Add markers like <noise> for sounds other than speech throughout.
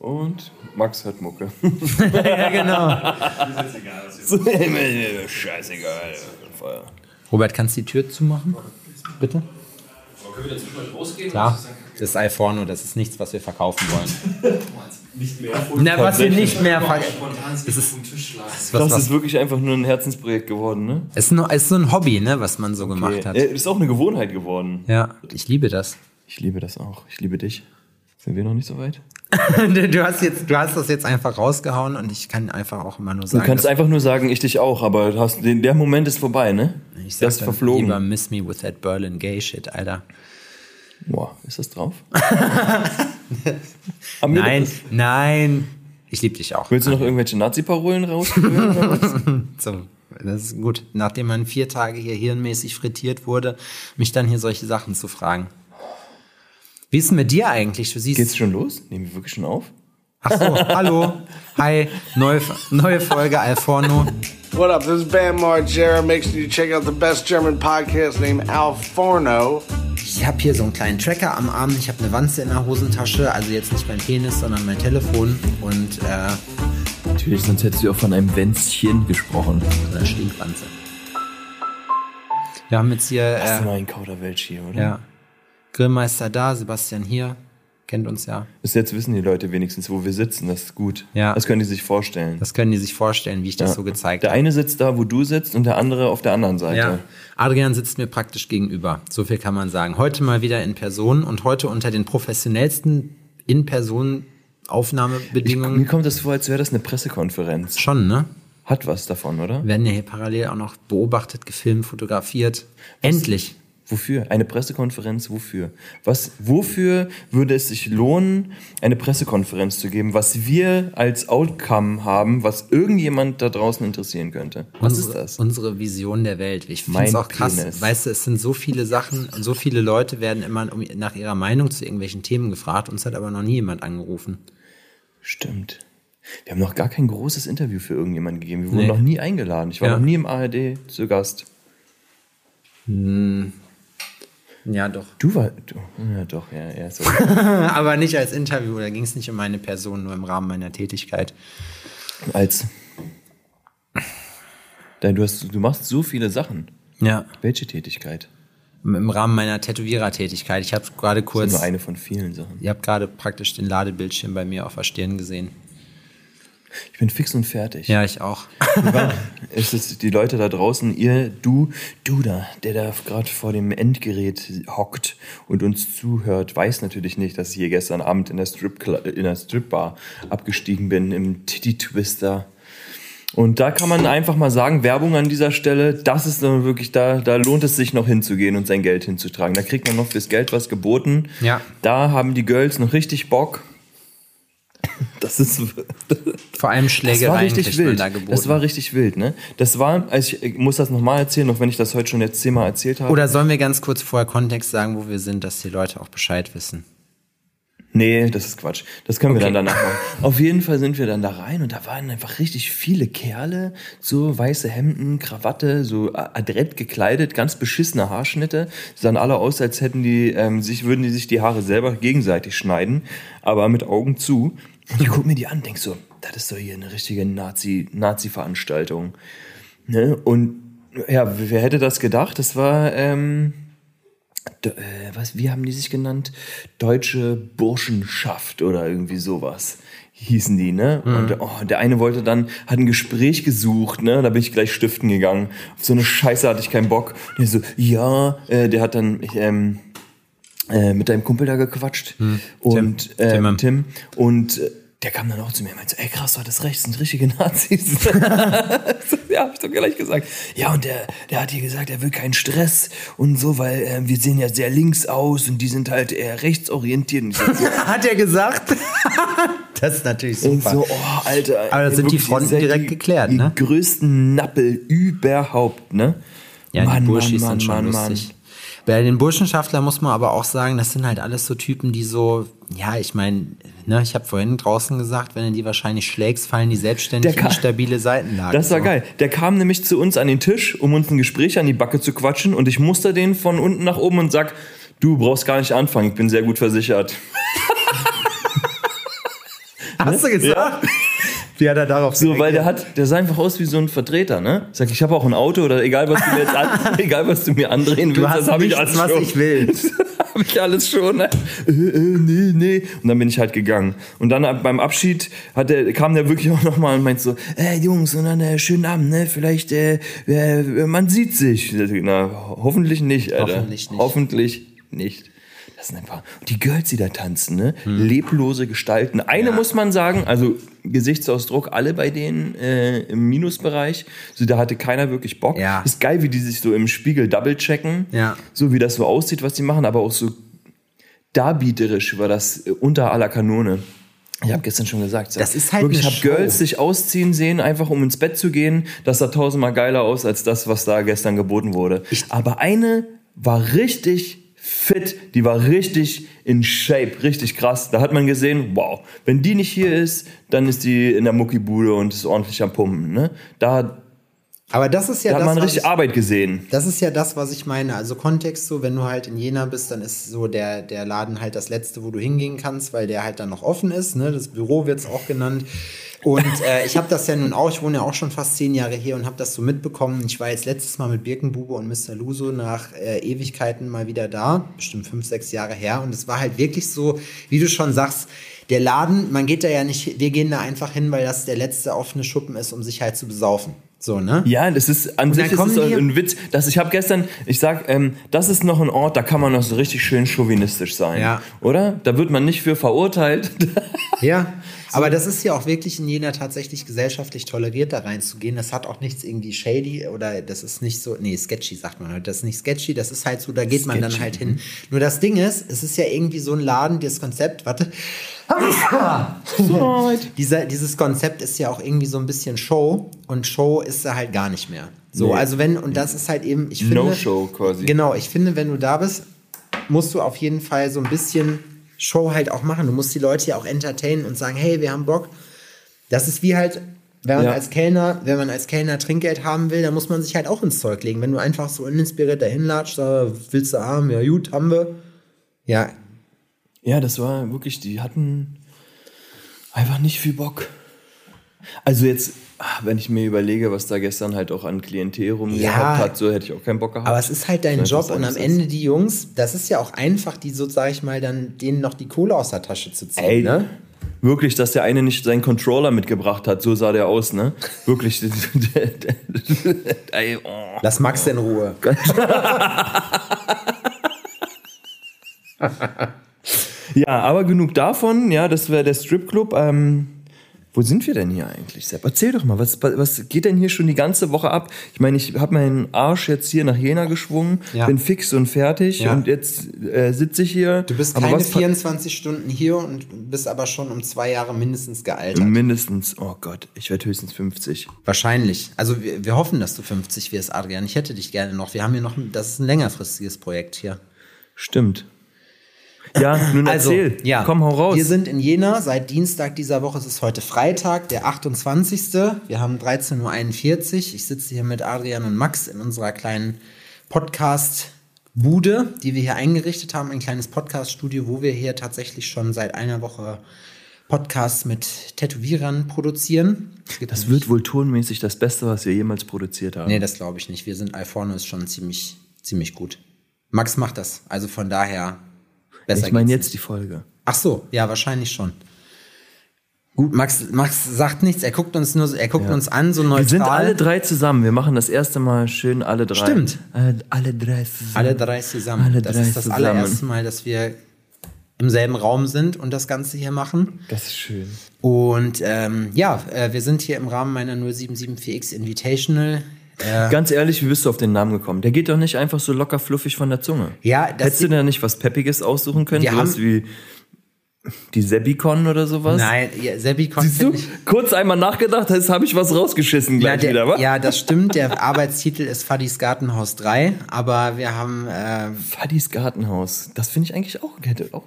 Und Max hört Mucke. <laughs> <laughs> ja, genau. Scheißegal. Feuer. Robert, kannst du die Tür zumachen? Bitte? Können wir dazwischen rausgehen? Ja, das ist Alforno, das ist nichts, was wir verkaufen wollen. <laughs> Nicht mehr. Na, was wir nicht mehr verkaufen. Spontan sich auf den Tisch schlagen. Was, Das was, ist wirklich einfach nur ein Herzensprojekt geworden, ne? es ist, nur, es ist so ein Hobby, ne, was man so gemacht hat. Ja, ist auch eine Gewohnheit geworden. Ja, ich liebe das. Ich liebe das auch. Ich liebe dich. Sind wir noch nicht so weit? <laughs> Du hast, jetzt, du hast das jetzt einfach rausgehauen und ich kann einfach auch immer nur Du sagen, kannst dass- einfach nur sagen, ich dich auch, aber du hast, der Moment ist vorbei, ne? ich sag ist dann verflogen. lieber Miss Me with that Berlin Gay Shit, Alter. Boah, ist das drauf? <laughs> Nein, das? nein. Ich liebe dich auch. Willst du noch irgendwelche Nazi-Parolen rausführen? <laughs> So, das ist gut. Nachdem man vier Tage hier hirnmäßig frittiert wurde, mich dann hier solche Sachen zu fragen. Wie ist denn mit dir eigentlich? Du siehst. Geht's schon los? Nehmen wir wirklich schon auf? Ach so, hallo. Hi, neue, neue Folge Alforno. What up? This is Bam Margera. Make sure you check out the best German podcast named Al Forno. Ich habe hier so einen kleinen Tracker am Arm. Ich habe eine Wanze in der Hosentasche. Also jetzt nicht mein Penis, sondern mein Telefon. Und äh, Natürlich, sonst hättest du auch von einem Wänzchen gesprochen. oder Stinkwanze. Wir haben jetzt hier Das ist äh, mal ein Kauderwelsch hier, oder? ja, Grillmeister da, Sebastian hier. Kennt uns ja. Bis jetzt wissen die Leute wenigstens, wo wir sitzen. Das ist gut. Ja. Das können die sich vorstellen. Das können die sich vorstellen, wie ich das Ja. so gezeigt Der habe. eine sitzt da, wo du sitzt, und der andere auf der anderen Seite. Ja, Adrian sitzt mir praktisch gegenüber. So viel kann man sagen. Heute mal wieder in Person und heute unter den professionellsten in-Person Mir Aufnahmebedingungen. kommt das vor, als wäre das eine Pressekonferenz. Schon, ne? Hat was davon, oder? Werden ja hier parallel auch noch beobachtet, gefilmt, fotografiert. Endlich. Wofür? Eine Pressekonferenz, wofür? Was, wofür würde es sich lohnen, eine Pressekonferenz zu geben, was wir als Outcome haben, was irgendjemand da draußen interessieren könnte? Was unsere, ist das? Unsere Vision der Welt. Ich finde es auch krass. Penis. Weißt du, es sind so viele Sachen, so viele Leute werden immer um, nach ihrer Meinung zu irgendwelchen Themen gefragt. Uns hat aber noch nie jemand angerufen. Stimmt. Wir haben noch gar kein großes Interview für irgendjemanden gegeben. Wir wurden Nee. noch nie eingeladen. Ich war Ja. noch nie im ARD zu Gast. Ja, doch. Du war, du, ja doch, ja, ja, so. <laughs> aber nicht als Interview. Da ging es nicht um meine Person, nur im Rahmen meiner Tätigkeit. als, Denn du hast, du machst so viele Sachen. Ja. Welche Tätigkeit? Im Rahmen meiner Tätowierertätigkeit. Ich habe gerade Das ist kurz. nur eine von vielen Sachen. Ihr habt gerade praktisch den Ladebildschirm bei mir auf der Stirn gesehen. Ich bin fix und fertig. Ja, ich auch. Es ist die Leute da draußen, ihr, du, du da, der da gerade vor dem Endgerät hockt und uns zuhört, weiß natürlich nicht, dass ich hier gestern Abend in der, Strip in der Stripbar abgestiegen bin, im Titty Twister. Und da kann man einfach mal sagen, Werbung an dieser Stelle, das ist dann wirklich, da, da lohnt es sich noch hinzugehen und sein Geld hinzutragen. Da kriegt man noch fürs Geld was geboten. Ja. Da haben die Girls noch richtig Bock. <laughs> Das ist, Vor allem das war Schlägereien richtig wild. da. Das war richtig wild, ne? Das war, also ich, ich muss das nochmal erzählen, auch wenn ich das heute schon jetzt zehnmal erzählt habe. Oder sollen wir ganz kurz vorher Kontext sagen, wo wir sind, dass die Leute auch Bescheid wissen? Nee, das ist Quatsch. Das können wir Okay. dann danach machen. Auf jeden Fall sind wir dann da rein und da waren einfach richtig viele Kerle, so weiße Hemden, Krawatte, so adrett gekleidet, ganz beschissene Haarschnitte. Sie sahen alle aus, als hätten die ähm, sich, würden die sich die Haare selber gegenseitig schneiden, aber mit Augen zu. Und ich guck mir die an, denk so, das ist doch hier eine richtige Nazi, Nazi-Veranstaltung. Ne? Und ja, wer hätte das gedacht? Das war, ähm, äh, was, wie haben die sich genannt? Deutsche Burschenschaft oder irgendwie sowas hießen die, ne? Und oh, der eine wollte dann, hat ein Gespräch gesucht, ne? Da bin ich gleich stiften gegangen. Auf so eine Scheiße hatte ich keinen Bock. Und ich so, ja, äh, der hat dann ich, ähm, äh, mit deinem Kumpel da gequatscht und Tim. äh, Tim. Tim. und äh, der kam dann auch zu mir und meinte, ey krass, du hattest recht, das sind richtige Nazis. <laughs> ja, hab ich doch gleich gesagt. Ja, und der, der hat hier gesagt, er will keinen Stress und so, weil äh, wir sehen ja sehr links aus und die sind halt eher rechtsorientiert. Und so, <laughs> Hat er gesagt? <laughs> das ist natürlich und super. so, oh, Alter. Aber da sind die Fronten direkt die, geklärt, die ne? größten Nappel überhaupt, ne? Ja, die Burschis sind schon lustig. Bei den Burschenschaftlern muss man aber auch sagen, das sind halt alles so Typen, die so, ja, ich meine, ne, ich habe vorhin draußen gesagt, wenn du die wahrscheinlich schlägst, fallen die selbstständig in stabile Seitenlage. Das war so. geil. Der kam nämlich zu uns an den Tisch, um uns ein Gespräch an die Backe zu quatschen und ich muster den von unten nach oben und sag, du brauchst gar nicht anfangen, ich bin sehr gut versichert. Hast du gesagt? Wie hat er darauf So, weil der hat, der sah einfach aus wie so ein Vertreter, ne? Ich sag, ich habe auch ein Auto oder egal was du mir jetzt an, <laughs> egal was du mir andrehen willst, das habe ich alles was schon. ich will. <laughs> Das habe ich alles schon. Ne? Äh, äh, nee, nee. Und dann bin ich halt gegangen. Und dann ab- beim Abschied hat der, kam der wirklich auch nochmal und meint so, äh, Jungs, und dann äh, schönen Abend, ne? Vielleicht, äh, äh, man sieht sich. Na, hoffentlich nicht, Alter. Hoffentlich nicht. Hoffentlich nicht. Das sind einfach, die Girls, die da tanzen, ne? Leblose Gestalten. Eine muss man sagen, also Gesichtsausdruck, alle bei denen äh, im Minusbereich. So, da hatte keiner wirklich Bock. Ja. Ist geil, wie die sich so im Spiegel double checken. Ja. So wie das so aussieht, was die machen, aber auch so darbieterisch war das äh, unter aller Kanone. Ich habe gestern schon gesagt, Das ist halt wirklich, ich habe. Girls sich ausziehen sehen, einfach um ins Bett zu gehen. Das sah tausendmal geiler aus als das, was da gestern geboten wurde. aber eine war richtig fit, die war richtig in Shape, richtig krass. Da hat man gesehen, wow, wenn die nicht hier ist, dann ist die in der Muckibude und ist ordentlich am Pumpen. Ne? Da, Aber das ist ja da hat das, man was richtig ich, Arbeit gesehen. das ist ja das, was ich meine. Also Kontext so, wenn du halt in Jena bist, dann ist so der, der Laden halt das letzte, wo du hingehen kannst, weil der halt dann noch offen ist. Ne? Das Büro wird es auch genannt. Und äh, ich habe das ja nun auch, ich wohne ja auch schon fast zehn Jahre hier und habe das so mitbekommen. Ich war jetzt letztes Mal mit Birkenbube und Mr. Luso nach äh, Ewigkeiten mal wieder da, bestimmt fünf, sechs Jahre her. Und es war halt wirklich so, wie du schon sagst, der Laden, man geht da ja nicht, wir gehen da einfach hin, weil das der letzte offene Schuppen ist, um sich halt zu besaufen. So, ne? Ja, das ist an Und sich ist es ein Witz. Dass ich habe gestern, ich sag, ähm, das ist noch ein Ort, da kann man noch so richtig schön chauvinistisch sein, Ja. oder? Da wird man nicht für verurteilt. <laughs> Ja, aber das ist ja auch wirklich in Jena tatsächlich gesellschaftlich toleriert, da reinzugehen. Das hat auch nichts irgendwie shady oder das ist nicht so, nee, sketchy sagt man halt. Das ist nicht sketchy, das ist halt so, da geht man dann Sketchy, halt hin. Nur das Ding ist, es ist ja irgendwie so ein Laden, das Konzept, warte. <laughs> Dieser, dieses Konzept ist ja auch irgendwie so ein bisschen Show und Show ist da halt gar nicht mehr. So, Nee. also wenn, und das ist halt eben, ich finde. No-Show quasi. Genau, ich finde, wenn du da bist, musst du auf jeden Fall so ein bisschen Show halt auch machen. Du musst die Leute ja auch entertainen und sagen, hey, wir haben Bock. Das ist wie halt, wenn man Ja. als Kellner, wenn man als Kellner Trinkgeld haben will, dann muss man sich halt auch ins Zeug legen. Wenn du einfach so uninspiriert dahin latscht, da willst du haben, ja gut, haben wir. Ja, Ja, das war wirklich, die hatten einfach nicht viel Bock. Also jetzt, ah, wenn ich mir überlege, was da gestern halt auch an Klientel rumgehabt Ja. hat, so hätte ich auch keinen Bock gehabt. Aber es ist halt dein Job und am Ende die Jungs, das ist ja auch einfach, die so, sag ich mal, dann denen noch die Kohle aus der Tasche zu ziehen. Ey, ne? Wirklich, dass der eine nicht seinen Controller mitgebracht hat, so sah der aus, ne? Wirklich. <laughs> Ey, oh. Lass Max in Ruhe. <laughs> <laughs> Ja, aber genug davon. Ja, das wäre der Stripclub. Ähm, wo sind wir denn hier eigentlich, Sepp? Erzähl doch mal, was, was geht denn hier schon die ganze Woche ab? Ich meine, ich habe meinen Arsch jetzt hier nach Jena geschwungen, Ja. bin fix und fertig Ja. und jetzt äh, sitze ich hier. Du bist Aber keine was pa- 24 Stunden hier und bist aber schon um zwei Jahre mindestens gealtert. Mindestens, oh Gott, ich werde höchstens 50. Wahrscheinlich. Also wir, wir hoffen, dass du 50 wirst, Adrian. Ich hätte dich gerne noch. Wir haben hier noch, das ist ein längerfristiges Projekt hier. Stimmt. Ja, nun erzähl. Also, ja. Komm, hau raus. Wir sind in Jena seit Dienstag dieser Woche. Es ist heute Freitag, der 28. Wir haben 13.41 Uhr. Ich sitze hier mit Adrian und Max in unserer kleinen Podcast-Bude, die wir hier eingerichtet haben. Ein kleines Podcast-Studio, wo wir hier tatsächlich schon seit einer Woche Podcasts mit Tätowierern produzieren. Gibt das wird wohl tonmäßig das Beste, was wir jemals produziert haben. Nee, das glaube ich nicht. Wir sind Alforno ist schon ziemlich, ziemlich gut. Max macht das. Also von daher besser. ich meine jetzt die Folge. Ach so, ja, wahrscheinlich schon. Gut, Max, Max sagt nichts. Er guckt uns nur, so- er guckt uns an, so neutral. Wir sind alle drei zusammen. Wir machen das erste Mal schön alle drei. Stimmt. Äh, alle drei zusammen. alle drei zusammen. Alle das drei ist das zusammen. allererste Mal, dass wir im selben Raum sind und das Ganze hier machen. Das ist schön. Und ähm, ja, äh, wir sind hier im Rahmen meiner 0774X Invitational. Ganz ehrlich, wie bist du auf den Namen gekommen? Der geht doch nicht einfach so locker fluffig von der Zunge. Ja, das Hättest du da nicht was Peppiges aussuchen können? Wir Sowas haben- wie die Sebicon oder sowas? Nein, ja, Sebi Siehst du? Kurz einmal nachgedacht, jetzt habe ich was rausgeschissen Ja, gleich der, wieder, wa? ja, das stimmt. Der Arbeitstitel ist Fadis Gartenhaus 3, aber wir haben äh, Fadis Gartenhaus. Das finde ich eigentlich auch, hätte auch.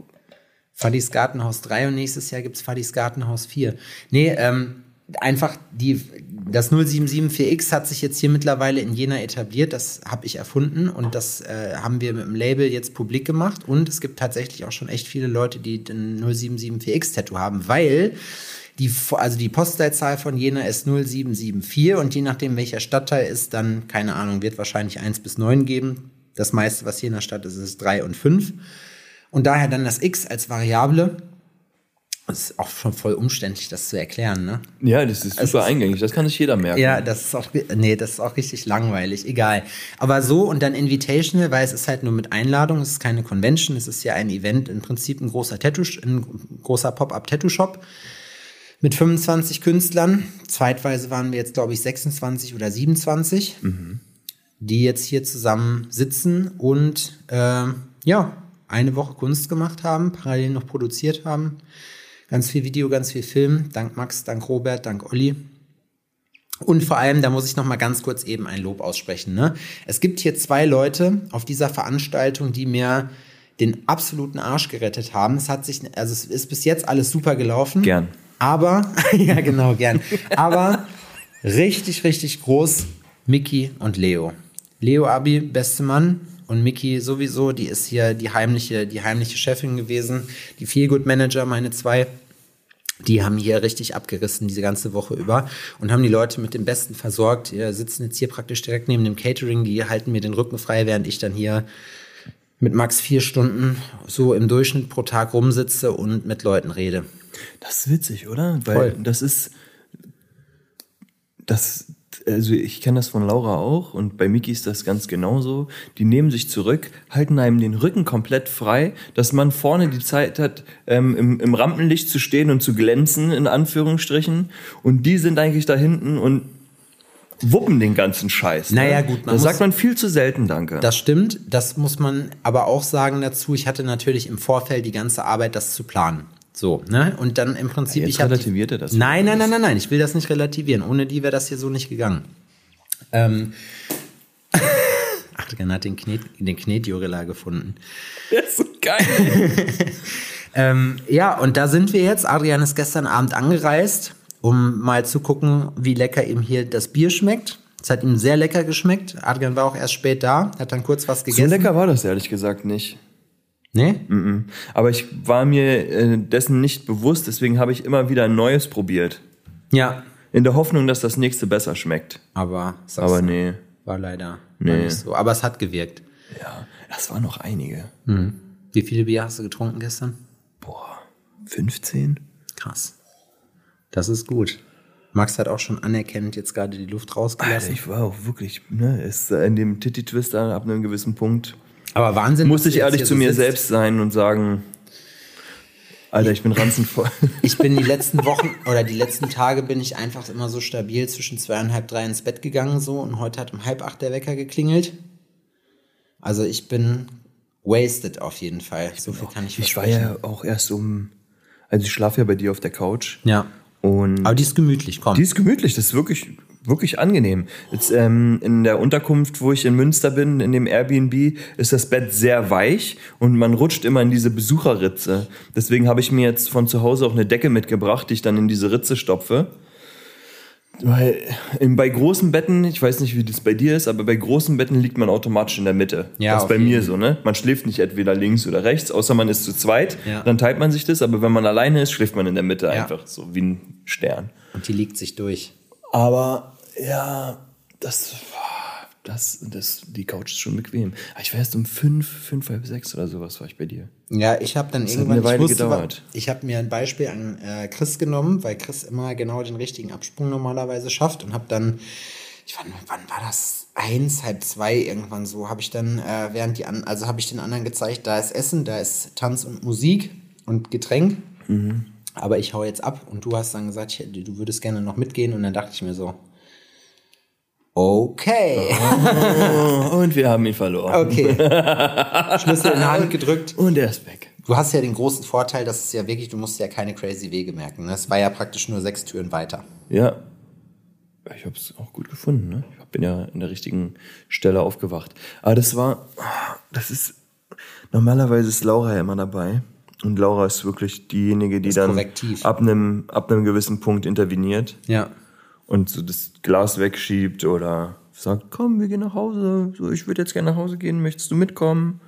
Fadis Gartenhaus 3 und nächstes Jahr gibt's Fadis Gartenhaus 4. Nee, ähm, einfach die, das 0774X hat sich jetzt hier mittlerweile in Jena etabliert. Das habe ich erfunden und das äh, haben wir mit dem Label jetzt publik gemacht. Und es gibt tatsächlich auch schon echt viele Leute, die den 0774X-Tattoo haben, weil Die, also die Postleitzahl von Jena ist 0774 und je nachdem, welcher Stadtteil ist, dann, keine Ahnung, wird wahrscheinlich 1 bis 9 geben. Das meiste, was Jena Stadt ist, ist 3 und 5. Und daher dann das X als Variable. Das ist auch schon voll umständlich, das zu erklären, ne? Ja, das ist super ist, eingängig, das kann sich jeder merken. Ja, das ist auch, nee, das ist auch richtig langweilig, egal. Aber so und dann Invitational, weil es ist halt nur mit Einladung, es ist keine Convention, es ist ja ein Event, im Prinzip ein großer Tattoo, ein großer Pop-Up-Tattoo-Shop mit 25 Künstlern. Zeitweise waren wir jetzt, glaube ich, 26 oder 27, mhm. die jetzt hier zusammen sitzen und äh, ja, eine Woche Kunst gemacht haben, parallel noch produziert haben. Ganz viel Video, ganz viel Film. Dank Max, dank Robert, dank Olli. Und vor allem, da muss ich noch mal ganz kurz eben ein Lob aussprechen. Ne? Es gibt hier zwei Leute auf dieser Veranstaltung, die mir den absoluten Arsch gerettet haben. Es hat sich, also es ist bis jetzt alles super gelaufen. Gern. Aber, <laughs> ja genau, gern. Aber richtig, richtig groß Mickey und Leo. Leo Abi, beste Mann. Und Mickey sowieso, die ist hier die heimliche, die heimliche Chefin gewesen. Die Feelgood Manager, meine zwei die haben hier richtig abgerissen diese ganze Woche über und haben die Leute mit dem Besten versorgt. Die sitzen jetzt hier praktisch direkt neben dem Catering, die halten mir den Rücken frei, während ich dann hier mit max vier Stunden so im Durchschnitt pro Tag rumsitze und mit Leuten rede. Das ist witzig, oder? Weil Voll. das ist das also ich kenne das von Laura auch und bei Miki ist das ganz genauso. Die nehmen sich zurück, halten einem den Rücken komplett frei, dass man vorne die Zeit hat, ähm, im, im Rampenlicht zu stehen und zu glänzen, in Anführungsstrichen. Und die sind eigentlich da hinten und wuppen den ganzen Scheiß. Ne? Naja, gut. Da sagt man viel zu selten Danke. Das stimmt. Das muss man aber auch sagen dazu. Ich hatte natürlich im Vorfeld die ganze Arbeit, das zu planen. So, ne? Und dann im Prinzip. Ja, jetzt ich relativiert er das. Nein, nein, nein, nein, nein. Ich will das nicht relativieren. Ohne die wäre das hier so nicht gegangen. Ähm. <laughs> Adrian hat den, Knet, den Knetjurilla gefunden. Der ist so geil. <laughs> ähm, ja, und da sind wir jetzt. Adrian ist gestern Abend angereist, um mal zu gucken, wie lecker ihm hier das Bier schmeckt. Es hat ihm sehr lecker geschmeckt. Adrian war auch erst spät da, hat dann kurz was gegessen. So lecker war das ehrlich gesagt nicht. Nee? Mm -mm. Aber ich war mir äh, dessen nicht bewusst, deswegen habe ich immer wieder ein Neues probiert. Ja. In der Hoffnung, dass das nächste besser schmeckt. Aber, Aber nee. War leider nee. nicht so. Aber es hat gewirkt. Ja, das waren noch einige. Mhm. Wie viele Bier hast du getrunken gestern? Boah, 15? Krass. Das ist gut. Max hat auch schon anerkennend jetzt gerade die Luft rausgelassen. Alter, ich war auch wirklich, ne, ist in dem Titty-Twister ab einem gewissen Punkt aber Wahnsinn. Muss ich ehrlich zu mir sitzt. selbst sein und sagen, Alter, ich bin ranzenvoll. Ich bin die <laughs> letzten Wochen oder die letzten Tage bin ich einfach immer so stabil zwischen zweieinhalb, drei ins Bett gegangen so und heute hat um halb acht der Wecker geklingelt. Also ich bin wasted auf jeden Fall. Ich so viel auch, kann ich Ich war ja auch erst um, also ich schlafe ja bei dir auf der Couch. Ja. Und Aber die ist gemütlich, komm. Die ist gemütlich, das ist wirklich wirklich angenehm. Jetzt ähm, in der Unterkunft, wo ich in Münster bin, in dem Airbnb, ist das Bett sehr weich und man rutscht immer in diese Besucherritze. Deswegen habe ich mir jetzt von zu Hause auch eine Decke mitgebracht, die ich dann in diese Ritze stopfe. Weil bei großen Betten, ich weiß nicht, wie das bei dir ist, aber bei großen Betten liegt man automatisch in der Mitte. Ja, das ist bei mir so, ne? Man schläft nicht entweder links oder rechts, außer man ist zu zweit. Ja. Dann teilt man sich das, aber wenn man alleine ist, schläft man in der Mitte ja. einfach, so wie ein Stern. Und die liegt sich durch. Aber ja, das, das, das, die Couch ist schon bequem. Ah, ich war erst um fünf, fünf, halb sechs oder sowas war ich bei dir. Ja, ich habe dann das irgendwann, hat eine Weile ich wusste, gedauert. ich habe mir ein Beispiel an äh, Chris genommen, weil Chris immer genau den richtigen Absprung normalerweise schafft und habe dann, ich wann, wann war das? Eins, halb zwei irgendwann so, habe ich dann, äh, während die an, also habe ich den anderen gezeigt, da ist Essen, da ist Tanz und Musik und Getränk. Mhm. Aber ich hau jetzt ab und du hast dann gesagt, ich, du würdest gerne noch mitgehen und dann dachte ich mir so, Okay. Oh, und wir haben ihn verloren. Okay. <laughs> Schlüssel in die Hand gedrückt. Und er ist weg. Du hast ja den großen Vorteil, dass es ja wirklich, du musst ja keine crazy Wege merken. Es war ja praktisch nur sechs Türen weiter. Ja. Ich habe es auch gut gefunden. Ne? Ich bin ja in der richtigen Stelle aufgewacht. Aber das war, das ist, normalerweise ist Laura ja immer dabei. Und Laura ist wirklich diejenige, die dann ab einem, ab einem gewissen Punkt interveniert. Ja und so das Glas wegschiebt oder sagt, komm, wir gehen nach Hause. So, ich würde jetzt gerne nach Hause gehen, möchtest du mitkommen?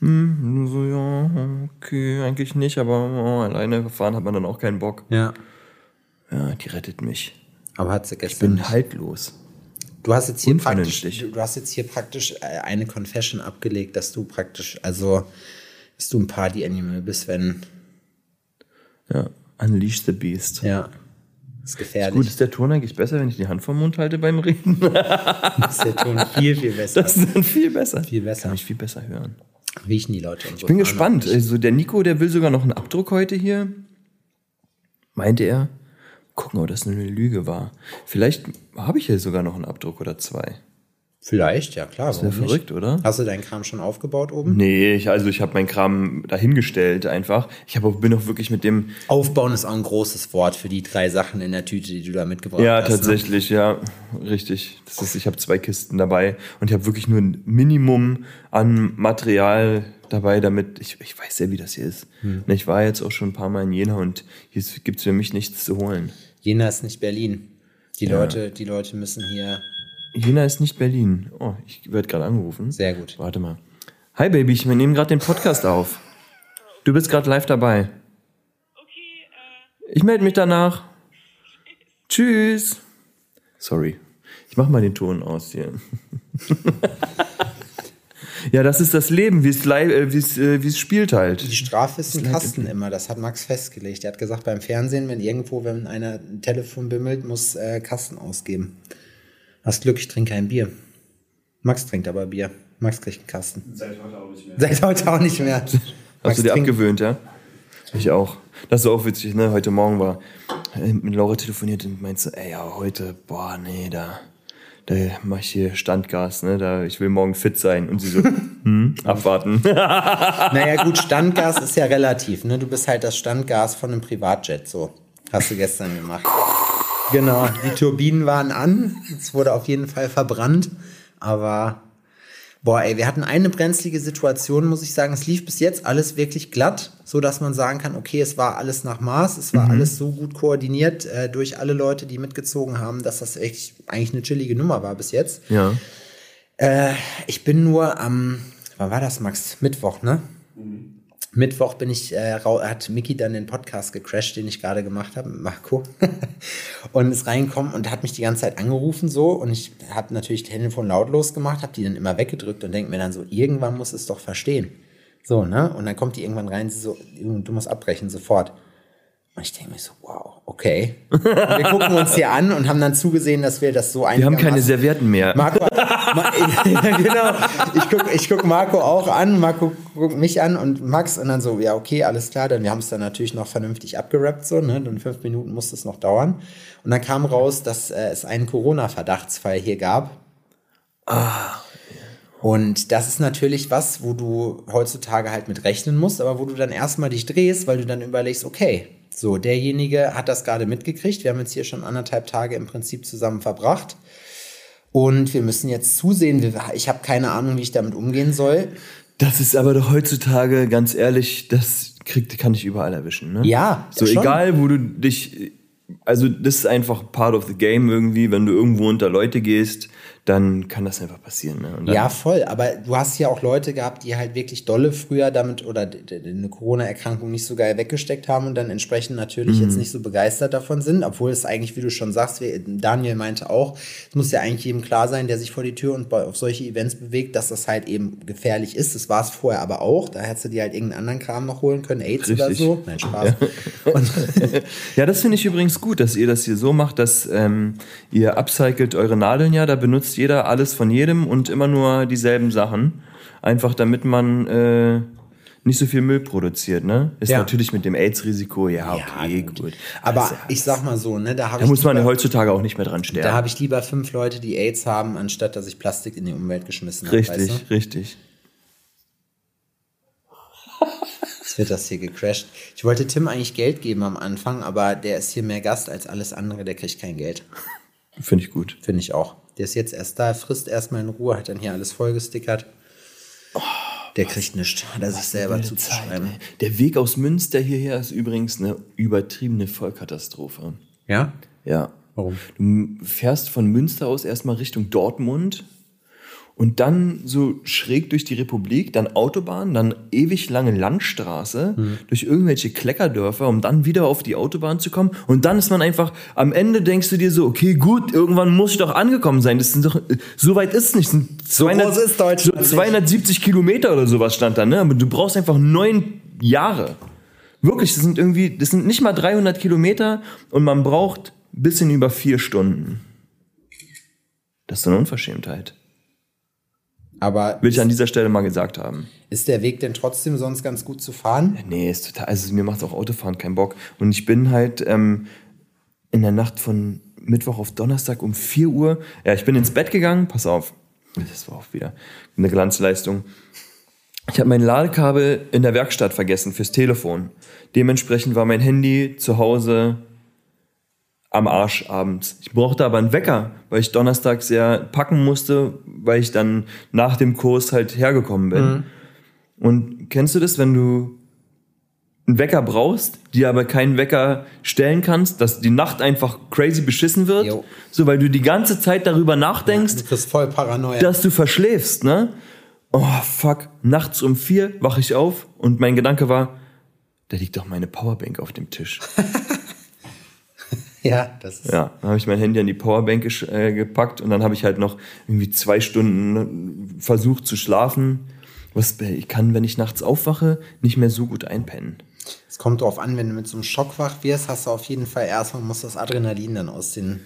Hm, so, ja, okay, eigentlich nicht, aber oh, alleine fahren hat man dann auch keinen Bock. Ja. Ja, die rettet mich. Aber hat sie Ich gestern bin nicht. haltlos. Du hast jetzt hier praktisch, du hast jetzt hier praktisch äh, eine Confession abgelegt, dass du praktisch, also, dass du ein Party-Animal bist, wenn, Ja, Unleash the Beast. ja, ist gefährlich. Gut, ist der Ton eigentlich besser, wenn ich die Hand vom Mund halte beim Reden? <laughs> ist der Ton viel, viel besser. Das ist dann viel besser. Viel besser. Kann mich viel besser hören. Riechen die Leute. Ich bin gespannt. Also der Nico, der will sogar noch einen Abdruck heute hier. Meinte er. Gucken, ob das eine Lüge war. Vielleicht habe ich hier sogar noch einen Abdruck oder zwei. Vielleicht, ja klar. Das wäre warum nicht? verrückt, oder? Hast du deinen Kram schon aufgebaut oben? Nee, ich, also ich habe meinen Kram dahingestellt einfach. Ich hab bin auch wirklich mit dem. Aufbauen ist auch ein großes Wort für die drei Sachen in der Tüte, die du da mitgebracht Ja, hast. ne? tatsächlich, ja, richtig. Das ist, ich habe zwei Kisten dabei und ich habe wirklich nur ein Minimum an Material dabei, damit ich, ich weiß ja, wie das hier ist. Hm. Ich war jetzt auch schon ein paar Mal in Jena und hier gibt's für mich nichts zu holen. Jena ist nicht Berlin. Die Leute, die Leute müssen hier. Jena ist nicht Berlin. Oh, ich werde gerade angerufen. Sehr gut. Warte mal. Hi Baby, ich- wir nehmen gerade den Podcast auf. Du bist gerade live dabei. Ich melde mich danach. Tschüss. Sorry. Ich mach mal den Ton aus hier. <laughs> ja, das ist das Leben, wie es li- äh, es äh, wie es spielt halt. Die Strafe ist ein Kasten immer, das hat Max festgelegt. Er hat gesagt, beim Fernsehen, wenn irgendwo, wenn einer ein Telefon bimmelt, muss äh, Kasten ausgeben. Hast Glück, ich trinke kein Bier. Max trinkt aber Bier. Max kriegt einen Kasten. Seit heute auch nicht mehr. Seit heute auch nicht mehr. Hast du dir trinkt- abgewöhnt, ja? Ich auch. Das ist auch witzig, ne? Heute Morgen war äh, mit Laura telefoniert und meinte so, ey, ja, heute, boah, nee, da, da mach ich hier Standgas, ne? Da, ich will morgen fit sein. Und sie so, <laughs> hm, abwarten. <laughs> Naja, gut, Standgas ist ja relativ. Ne? Du bist halt das Standgas von einem Privatjet, so. Hast du gestern gemacht. Genau, die Turbinen waren an. Es wurde auf jeden Fall verbrannt. Aber, boah, ey, wir hatten eine brenzlige Situation, muss ich sagen. Es lief bis jetzt alles wirklich glatt, so dass man sagen kann, okay, es war alles nach Maß. Es war alles so gut koordiniert äh, durch alle Leute, die mitgezogen haben, dass das echt eigentlich eine chillige Nummer war bis jetzt. ja. Äh, ich bin nur am, wann war das, Max? Mittwoch, ne? Mittwoch bin ich, äh, hat Mickey dann den Podcast gecrashed, den ich gerade gemacht habe mit Marco. <laughs> und ist reingekommen und hat mich die ganze Zeit angerufen so. Und ich habe natürlich das Telefon lautlos gemacht, habe die dann immer weggedrückt und denke mir dann so, irgendwann muss es doch verstehen. So, ne? Und dann kommt die irgendwann rein, sie so, du musst abbrechen, sofort. Und ich denke mir so, wow, okay. Und wir gucken uns hier an und haben dann zugesehen, dass wir das so Wir haben keine Servietten mehr. Marco, Ma <laughs> genau. Ich gucke ich guck Marco auch an, Marco guckt mich an und Max und dann so, ja, okay, alles klar. Dann wir haben es dann natürlich noch vernünftig abgerappt, so, ne? Dann fünf Minuten musste es noch dauern. Und dann kam raus, dass äh, es einen Corona-Verdachtsfall hier gab. Und das ist natürlich was, wo du heutzutage halt mit rechnen musst, aber wo du dann erstmal dich drehst, weil du dann überlegst, okay, so, derjenige hat das gerade mitgekriegt. Wir haben jetzt hier schon anderthalb Tage im Prinzip zusammen verbracht. Und wir müssen jetzt zusehen. Ich habe keine Ahnung, wie ich damit umgehen soll. Das ist aber doch heutzutage, ganz ehrlich, das kriegt, kann dich überall erwischen, ne? Ja, So schon. egal, wo du dich, also das ist einfach part of the game irgendwie, wenn du irgendwo unter Leute gehst, dann kann das einfach passieren, ne? Ja, voll. Aber du hast ja auch Leute gehabt, die halt wirklich dolle früher damit oder eine Corona-Erkrankung nicht so geil weggesteckt haben und dann entsprechend natürlich Mhm. jetzt nicht so begeistert davon sind. Obwohl es eigentlich, wie du schon sagst, wie Daniel meinte auch, es muss ja eigentlich jedem klar sein, der sich vor die Tür und auf solche Events bewegt, dass das halt eben gefährlich ist. Das war es vorher aber auch. Da hättest du dir halt irgendeinen anderen Kram noch holen können, AIDS oder Richtig. so. Nein, Spaß. Und, <laughs> Ja, das finde ich übrigens gut, dass ihr das hier so macht, dass ähm, ihr upcycelt eure Nadeln ja, da benutzt jeder alles von jedem und immer nur dieselben Sachen. Einfach damit man äh, nicht so viel Müll produziert, ne? Ist Ja. natürlich mit dem AIDS-Risiko, ja, Ja, okay, gut. gut. aber Also, ich sag mal so, ne, da habe da muss man lieber- heutzutage auch nicht mehr dran sterben. Da habe ich lieber fünf Leute, die AIDS haben, anstatt dass ich Plastik in die Umwelt geschmissen habe. richtig, Weißt du? richtig. Jetzt wird das hier gecrashed. Ich wollte Tim eigentlich Geld geben am Anfang, aber der ist hier mehr Gast als alles andere, der kriegt kein Geld. Finde ich gut. Finde ich auch. Der ist jetzt erst da, frisst erstmal in Ruhe, hat dann hier alles vollgestickert. Der kriegt nichts, hat er sich selber zuzuschreiben. Zeit. Der Weg aus Münster hierher ist übrigens eine übertriebene Vollkatastrophe. Ja? Ja. Warum? Du fährst von Münster aus erstmal Richtung Dortmund und dann so schräg durch die Republik, dann Autobahn, dann ewig lange Landstraße mhm. durch irgendwelche Kleckerdörfer, um dann wieder auf die Autobahn zu kommen. Und dann ist man einfach, am Ende denkst du dir so, okay, gut, irgendwann muss ich doch angekommen sein. Das sind doch, so weit ist es nicht. sind 200, so ist Deutschland so 270 nicht. Kilometer oder sowas stand da, ne? Aber du brauchst einfach neun Jahre. Wirklich, das sind irgendwie, das sind nicht mal 300 Kilometer und man braucht bisschen über vier Stunden. Das ist eine Unverschämtheit. Aber will ich an dieser Stelle mal gesagt haben. Ist der Weg denn trotzdem sonst ganz gut zu fahren? Nee, ist total, also mir macht auch Autofahren keinen Bock. Und ich bin halt ähm, in der Nacht von Mittwoch auf Donnerstag um 4 Uhr, ja, ich bin ins Bett gegangen, pass auf, das war auch wieder eine Glanzleistung. Ich habe mein Ladekabel in der Werkstatt vergessen fürs Telefon. Dementsprechend war mein Handy zu Hause am Arsch abends. Ich brauchte aber einen Wecker, weil ich donnerstags ja packen musste, weil ich dann nach dem Kurs halt hergekommen bin. Mhm. Und kennst du das, wenn du einen Wecker brauchst, dir aber keinen Wecker stellen kannst, dass die Nacht einfach crazy beschissen wird, jo. so weil du die ganze Zeit darüber nachdenkst, ja, du bist voll Paranoia. dass du verschläfst, ne? Oh fuck, nachts um vier wache ich auf und mein Gedanke war, da liegt doch meine Powerbank auf dem Tisch. <laughs> <laughs> Ja, das ist. Ja, dann habe ich mein Handy an die Powerbank äh, gepackt und dann habe ich halt noch irgendwie zwei Stunden versucht zu schlafen. Was, ich kann, wenn ich nachts aufwache, nicht mehr so gut einpennen. Es kommt darauf an, wenn du mit so einem Schock wach wirst, hast du auf jeden Fall erstmal muss das Adrenalin dann aus den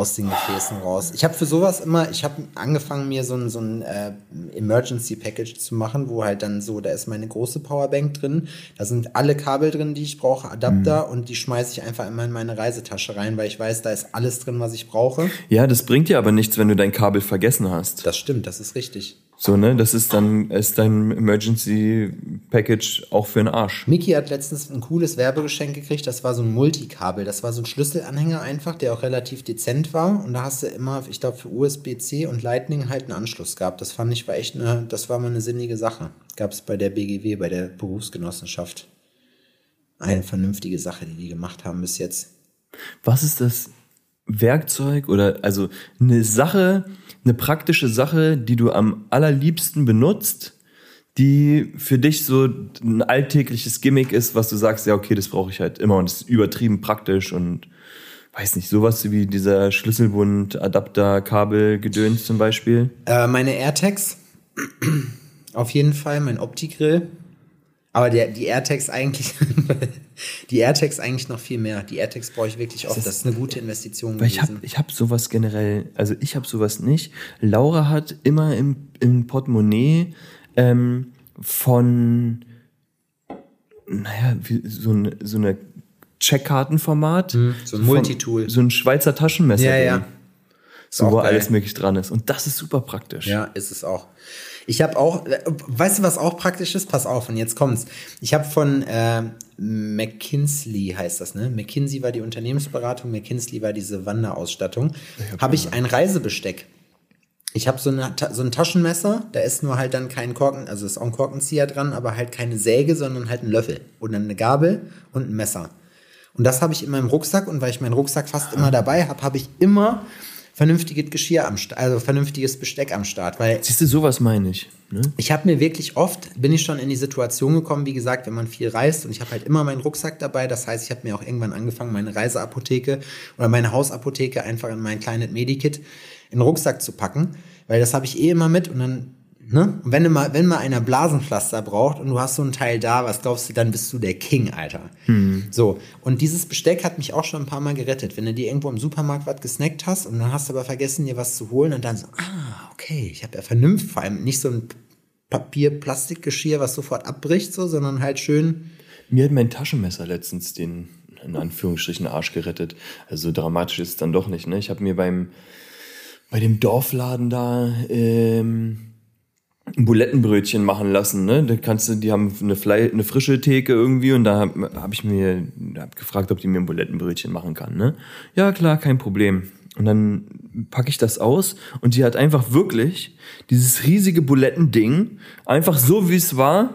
aus den Gefäßen raus. Ich habe für sowas immer, ich habe angefangen, mir so ein, so ein äh, Emergency Package zu machen, wo halt dann so, da ist meine große Powerbank drin, da sind alle Kabel drin, die ich brauche, Adapter mhm. und die schmeiße ich einfach immer in meine Reisetasche rein, weil ich weiß, da ist alles drin, was ich brauche. Ja, das bringt dir aber nichts, wenn du dein Kabel vergessen hast. Das stimmt, das ist richtig. So, ne? Das ist dann ist dein Emergency Package auch für den Arsch. Miki hat letztens ein cooles Werbegeschenk gekriegt. Das war so ein Multikabel. Das war so ein Schlüsselanhänger einfach, der auch relativ dezent war. Und da hast du immer, ich glaube, für USB-C und Lightning halt einen Anschluss gehabt. Das fand ich war echt eine, das war mal eine sinnige Sache. Gab es bei der BGW, bei der Berufsgenossenschaft. Eine vernünftige Sache, die die gemacht haben bis jetzt. Was ist das Werkzeug oder also eine Sache, eine praktische Sache, die du am allerliebsten benutzt, die für dich so ein alltägliches Gimmick ist, was du sagst, ja, okay, das brauche ich halt immer und das ist übertrieben praktisch und weiß nicht, sowas wie dieser Schlüsselbund, Adapter, Kabel, Gedöns zum Beispiel? Äh, meine AirTags, auf jeden Fall, mein Opti-Grill. Aber der, die AirTags eigentlich, <laughs> die AirTags eigentlich noch viel mehr. Die AirTags brauche ich wirklich oft. Das ist, das ist eine gute Investition weil gewesen. Ich habe hab sowas generell, also ich habe sowas nicht. Laura hat immer im, im Portemonnaie ähm, von, naja, wie, so, ein, so eine Checkkartenformat. Mhm, so ein Multitool. So ein Schweizer Taschenmesser. Ja, ja. So, wo geil. alles möglich dran ist. Und das ist super praktisch. Ja, ist es auch. Ich habe auch, äh, weißt du, was auch praktisch ist? Pass auf, und jetzt kommt's. Ich habe von äh, McKinsey heißt das, ne? McKinsey war die Unternehmensberatung, McKinsey war diese Wanderausstattung. Habe hab ich ein Reisebesteck. Ich habe so, so ein Taschenmesser, da ist nur halt dann kein Korken, also ist auch ein Korkenzieher dran, aber halt keine Säge, sondern halt ein Löffel und dann eine Gabel und ein Messer. Und das habe ich in meinem Rucksack und weil ich meinen Rucksack fast immer dabei habe, habe ich immer vernünftiges Geschirr am Start, also vernünftiges Besteck am Start. Weil Siehst du, sowas meine ich. Ne? Ich habe mir wirklich oft, bin ich schon in die Situation gekommen, wie gesagt, wenn man viel reist und ich habe halt immer meinen Rucksack dabei. Das heißt, ich habe mir auch irgendwann angefangen, meine Reiseapotheke oder meine Hausapotheke einfach in mein kleines Medikit in den Rucksack zu packen, weil das habe ich eh immer mit und dann Ne? Und wenn, du mal, wenn mal einer Blasenpflaster braucht und du hast so ein Teil da, was glaubst du, dann bist du der King, Alter. Hm. So. Und dieses Besteck hat mich auch schon ein paar Mal gerettet. Wenn du dir irgendwo im Supermarkt was gesnackt hast und dann hast du aber vergessen, dir was zu holen und dann so, ah, okay, ich habe ja vernünftig, vor allem nicht so ein Papier-Plastikgeschirr, was sofort abbricht, so, sondern halt schön. Mir hat mein Taschenmesser letztens den, in Anführungsstrichen, Arsch gerettet. Also so dramatisch ist es dann doch nicht, ne? Ich habe mir beim, bei dem Dorfladen da, ähm, Bulettenbrötchen machen lassen. Ne? Da kannst du, die haben eine, Fle eine frische Theke irgendwie und da habe hab ich mir hab gefragt, ob die mir ein Bulettenbrötchen machen kann. Ne? Ja, klar, kein Problem. Und dann packe ich das aus und die hat einfach wirklich dieses riesige Bulettending, einfach so wie es war,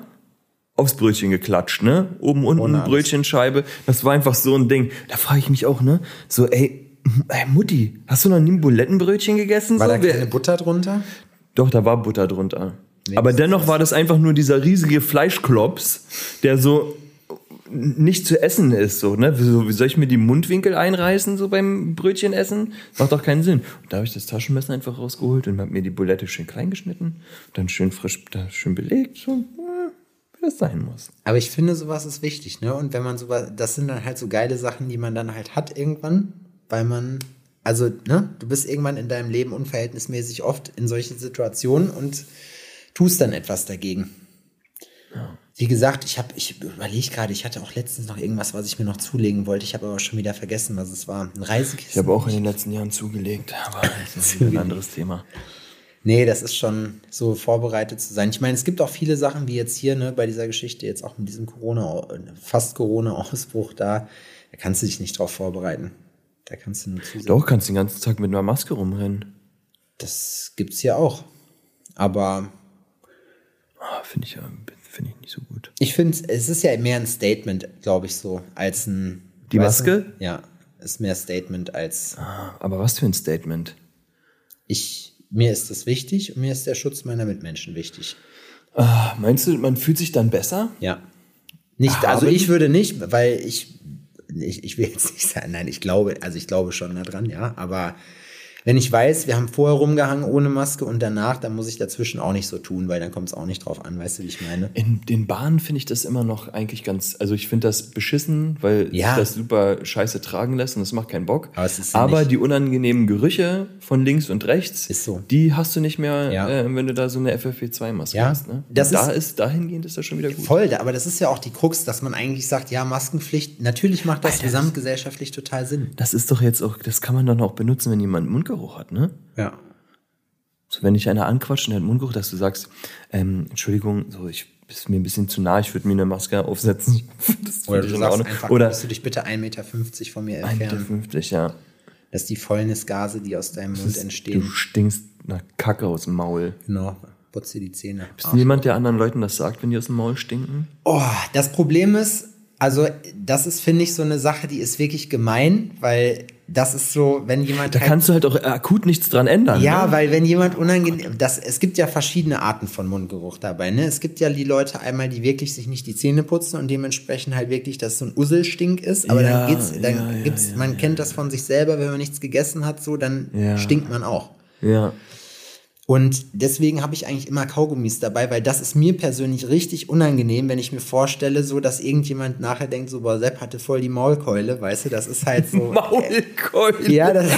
aufs Brötchen geklatscht, ne? Oben unten oh, Brötchenscheibe. Das war einfach so ein Ding. Da frage ich mich auch, ne? So, ey, ey, Mutti, hast du noch nie ein Bulettenbrötchen gegessen? War so, da keine Butter drunter? Doch, da war Butter drunter. Nee, Aber dennoch war das einfach nur dieser riesige Fleischklops, der so nicht zu essen ist, so, ne? Wie, soll ich mir die Mundwinkel einreißen, so beim Brötchen essen? Macht doch keinen Sinn. Und da habe ich das Taschenmesser einfach rausgeholt und habe mir die Bulette schön klein geschnitten, dann schön frisch, da schön belegt, so, wie das sein muss. Aber ich finde, sowas ist wichtig, ne? Und wenn man sowas, das sind dann halt so geile Sachen, die man dann halt hat irgendwann, weil man, also, ne? Du bist irgendwann in deinem Leben unverhältnismäßig oft in solchen Situationen und tust dann etwas dagegen. Ja. Wie gesagt, ich habe, ich überlege gerade, ich hatte auch letztens noch irgendwas, was ich mir noch zulegen wollte. Ich habe aber schon wieder vergessen, was es war. Ein Reisekissen. Ich habe auch in den letzten Jahren zugelegt, aber das ist ein <laughs> anderes Thema. Nee, das ist schon so vorbereitet zu sein. Ich meine, es gibt auch viele Sachen, wie jetzt hier, ne, bei dieser Geschichte, jetzt auch mit diesem Corona, fast Corona-Ausbruch da, da kannst du dich nicht drauf vorbereiten. Da kannst du nur zusehen. Doch, kannst den ganzen Tag mit einer Maske rumrennen. Das gibt's hier auch. Aber. Ah, Finde ich ja finde ich nicht so gut. Ich finde, es ist ja mehr ein Statement, glaube ich, so, als ein. Die Maske? Du? Ja, ist mehr Statement als. Ah, aber was für ein Statement? Ich, mir ist das wichtig und mir ist der Schutz meiner Mitmenschen wichtig. Ah, meinst du, man fühlt sich dann besser? Ja. Nicht, Haben? also ich würde nicht, weil ich, ich, ich will jetzt nicht sagen, nein, ich glaube, also ich glaube schon daran, ja, aber wenn ich weiß, wir haben vorher rumgehangen ohne Maske und danach, dann muss ich dazwischen auch nicht so tun, weil dann kommt es auch nicht drauf an, weißt du, wie ich meine? In den Bahnen finde ich das immer noch eigentlich ganz, also ich finde das beschissen, weil ja. sich das super scheiße tragen lässt und das macht keinen Bock. Aber, Aber die unangenehmen Gerüche von links und rechts, ist so. die hast du nicht mehr, ja. äh, wenn du da so eine FFP2-Maske ja. hast. Ne? Das da ist, ist, dahingehend ist das schon wieder gut. Voll, aber das ist ja auch die Krux, dass man eigentlich sagt, ja, Maskenpflicht, natürlich macht das Alter, gesamtgesellschaftlich total Sinn. Das ist doch jetzt auch, das kann man dann auch benutzen, wenn jemand Mundgeruch Mundgeruch hat, ne? Ja. So, wenn dich einer anquatscht und der hat Mundgeruch, dass du sagst, ähm, Entschuldigung, so, ich bist mir ein bisschen zu nah, ich würde mir eine Maske aufsetzen. <laughs> oder du sagst einfach, oder du dich bitte 1,50 Meter von mir entfernen. 1,50 Meter, ja. Das ist die Fäulnisgase, die aus deinem Mund ist, entstehen. Du stinkst nach Kacke aus dem Maul. Genau, putz dir die Zähne. Bist du jemand, der anderen Leuten das sagt, wenn die aus dem Maul stinken? Oh, das Problem ist, also das ist, finde ich, so eine Sache, die ist wirklich gemein, weil das ist so, wenn jemand. Da halt, kannst du halt auch akut nichts dran ändern. Ja, ne? weil wenn jemand unangenehm. Das, es gibt ja verschiedene Arten von Mundgeruch dabei. Ne? Es gibt ja die Leute einmal, die wirklich sich nicht die Zähne putzen und dementsprechend halt wirklich, dass so ein Usselstink ist. Aber ja, dann geht's, dann ja, gibt's, ja, man kennt das von sich selber, wenn man nichts gegessen hat, so, dann stinkt man auch. Ja. Und deswegen habe ich eigentlich immer Kaugummis dabei, weil das ist mir persönlich richtig unangenehm, wenn ich mir vorstelle, so dass irgendjemand nachher denkt, so, boah, Sepp hatte voll die Maulkeule, weißt du, das ist halt so. <laughs> Maulkeule. Ja, das,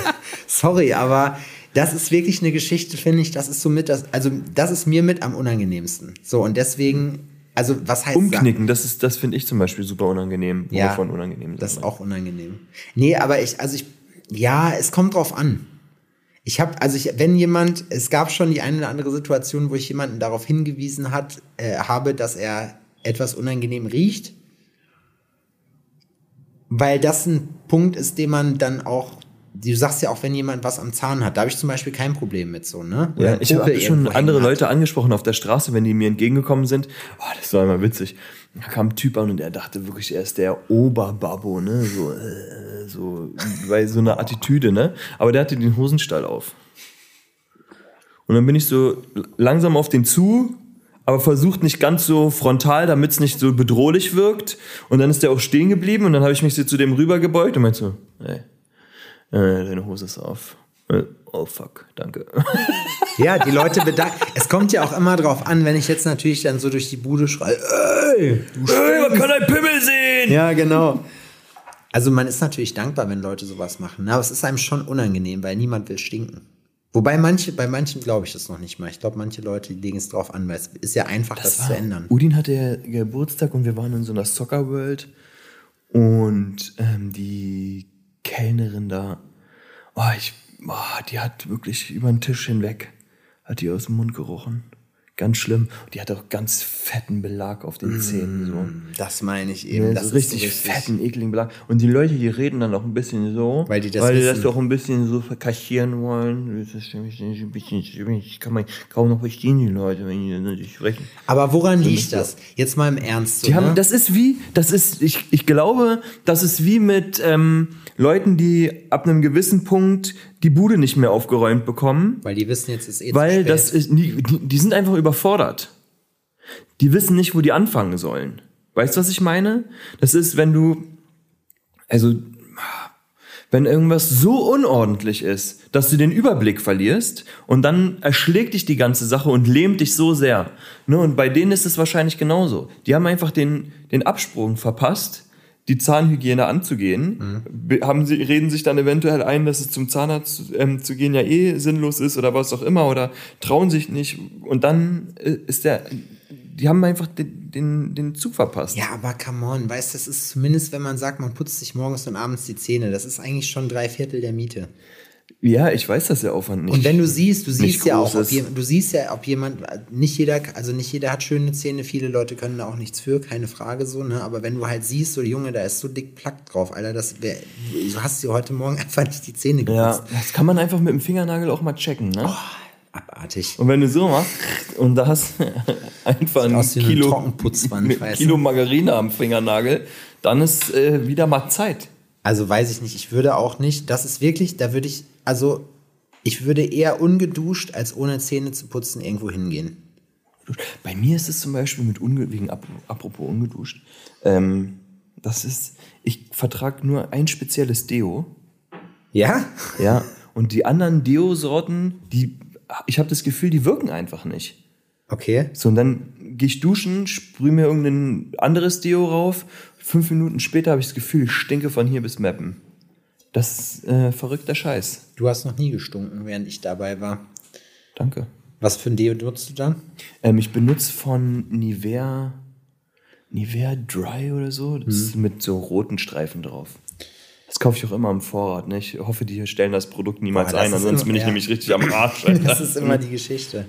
<laughs> sorry, aber das ist wirklich eine Geschichte, finde ich, das ist so mit das, also das ist mir mit am unangenehmsten. So, und deswegen, also was heißt Umknicken, das ist, das finde ich zum Beispiel super unangenehm. Ja, von unangenehm. Das ist auch unangenehm. Nee, aber ich, also ich, ja, es kommt drauf an. Ich habe, also ich, wenn jemand, es gab schon die eine oder andere Situation, wo ich jemanden darauf hingewiesen hat, äh, habe, dass er etwas unangenehm riecht, weil das ein Punkt ist, den man dann auch du sagst ja auch, wenn jemand was am Zahn hat, da habe ich zum Beispiel kein Problem mit so, ne? Oder ja, ich habe schon andere Leute angesprochen auf der Straße, wenn die mir entgegengekommen sind. Oh, das war immer witzig. Da kam ein Typ an und der dachte wirklich, er ist der Oberbabbo, ne? So, äh, so, weil so eine Attitüde, ne? Aber der hatte den Hosenstall auf. Und dann bin ich so langsam auf den zu, aber versucht nicht ganz so frontal, damit es nicht so bedrohlich wirkt. Und dann ist der auch stehen geblieben und dann habe ich mich so zu dem rübergebeugt und meinte so, ey, äh, deine Hose ist auf. Äh, oh fuck, danke. <laughs> Ja, die Leute bedanken. es kommt ja auch immer drauf an, wenn ich jetzt natürlich dann so durch die Bude schreie, ey, man kann dein Pimmel sehen. Ja, genau. Also man ist natürlich dankbar, wenn Leute sowas machen. Aber es ist einem schon unangenehm, weil niemand will stinken. Wobei manche, bei manchen glaube ich das noch nicht mal. Ich glaube, manche Leute legen es drauf an, weil es ist ja einfach, das, das zu ändern. Udin hatte Geburtstag und wir waren in so einer Soccer World und ähm, die Kellnerin da, oh, ich, oh, die hat wirklich über den Tisch hinweg, hat die aus dem Mund gerochen. Ganz schlimm. Die hat auch ganz fetten Belag auf den Zähnen. So. Das meine ich eben. Ja, so richtig, richtig fetten, ekligen Belag. Und die Leute, die reden dann auch ein bisschen so, weil die das, weil die das auch ein bisschen so verkaschieren wollen. Das ist ein bisschen, ich kann man kaum noch verstehen, die Leute, wenn die nicht sprechen. Aber woran liegt das? Jetzt mal im Ernst. So, die haben, ne? das ist wie, das ist, ich, ich glaube, das ist wie mit ähm, Leuten, die ab einem gewissen Punkt die Bude nicht mehr aufgeräumt bekommen. Weil die wissen, jetzt ist eh Weil das ist, die, die sind einfach überfordert. Die wissen nicht, wo die anfangen sollen. Weißt du, was ich meine? Das ist, wenn du, also, wenn irgendwas so unordentlich ist, dass du den Überblick verlierst und dann erschlägt dich die ganze Sache und lähmt dich so sehr. Ne? Und bei denen ist es wahrscheinlich genauso. Die haben einfach den, den Absprung verpasst, die Zahnhygiene anzugehen, mhm. haben sie, reden sich dann eventuell ein, dass es zum Zahnarzt ähm, zu gehen ja eh sinnlos ist oder was auch immer oder trauen sich nicht und dann äh, ist der, die haben einfach den, den, den Zug verpasst. Ja, aber come on, weißt du, das ist zumindest, wenn man sagt, man putzt sich morgens und abends die Zähne, das ist eigentlich schon drei Viertel der Miete. Ja, ich weiß, dass der Aufwand nicht. Und wenn du siehst, du siehst ja auch, jemand, du siehst ja, ob jemand, nicht jeder, also nicht jeder hat schöne Zähne, viele Leute können da auch nichts für, keine Frage so, ne? Aber wenn du halt siehst, so Junge, da ist so dick Plack drauf, Alter, das wär, du hast dir heute Morgen <laughs> einfach nicht die Zähne geputzt. Ja, das kann man einfach mit dem Fingernagel auch mal checken, ne? Oh, abartig. Und wenn du so machst und da hast <laughs> einfach ein Kilo, ein Kilo Margarine am Fingernagel, dann ist äh, wieder mal Zeit. Also weiß ich nicht, ich würde auch nicht, das ist wirklich, da würde ich, also ich würde eher ungeduscht als ohne Zähne zu putzen irgendwo hingehen. Bei mir ist es zum Beispiel mit unge wegen apropos ungeduscht. Ähm, das ist, ich vertrage nur ein spezielles Deo. Ja? Ja. Und die anderen Deo-Sorten, die, ich habe das Gefühl, die wirken einfach nicht. Okay. So, und dann gehe ich duschen, sprühe mir irgendein anderes Deo rauf Fünf Minuten später habe ich das Gefühl, ich stinke von hier bis Mappen. Das ist äh, verrückter Scheiß. Du hast noch nie gestunken, während ich dabei war. Danke. Was für ein Deo nutzt du dann? Ähm, ich benutze von Nivea, Nivea Dry oder so. Das hm. ist mit so roten Streifen drauf. Das kaufe ich auch immer im Vorrat. Ne? Ich hoffe, die stellen das Produkt niemals Boah, ein, ansonsten bin ich ja. nämlich richtig am Arsch. <laughs> das ist immer die Geschichte.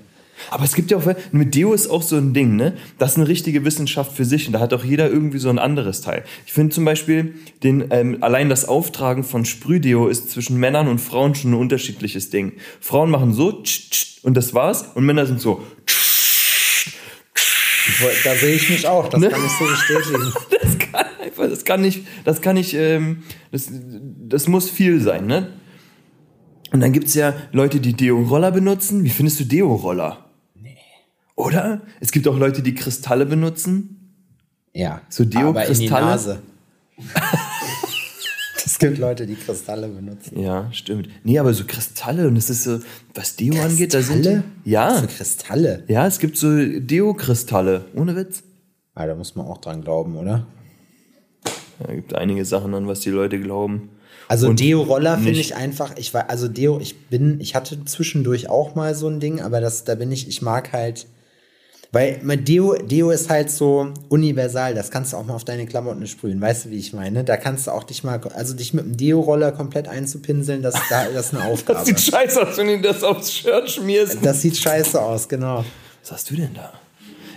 Aber es gibt ja auch, mit Deo ist auch so ein Ding, ne? Das ist eine richtige Wissenschaft für sich und da hat auch jeder irgendwie so ein anderes Teil. Ich finde zum Beispiel, den, ähm, allein das Auftragen von Sprühdeo ist zwischen Männern und Frauen schon ein unterschiedliches Ding. Frauen machen so tsch, tsch, und das war's und Männer sind so tsch, da sehe ich mich auch, das ne? kann ich so bestätigen. <laughs> Das kann einfach, das kann nicht, das kann nicht, ähm, das, das muss viel sein, ne? Und dann gibt's ja Leute, die Deo-Roller benutzen. Wie findest du Deo-Roller? Oder? Es gibt auch Leute, die Kristalle benutzen. Ja. So Deo-Kristalle. <laughs> es gibt Leute, die Kristalle benutzen. Ja, stimmt. Nee, aber so Kristalle und es ist so, was Deo Kristalle? angeht, da sind ja. So Kristalle. Ja, es gibt so Deo-Kristalle. Ohne Witz. Ah, da muss man auch dran glauben, oder? Ja, gibt einige Sachen an, was die Leute glauben. Also Deo-Roller finde ich einfach, ich war, also Deo, ich bin, ich hatte zwischendurch auch mal so ein Ding, aber das, da bin ich, ich mag halt weil Deo, Deo ist halt so universal, das kannst du auch mal auf deine Klamotten sprühen, weißt du, wie ich meine? Da kannst du auch dich mal, also dich mit dem Deo-Roller komplett einzupinseln, das, das ist eine <laughs> Aufgabe. das sieht scheiße aus, wenn du das aufs Shirt schmierst. Das sieht scheiße aus, genau. Was hast du denn da?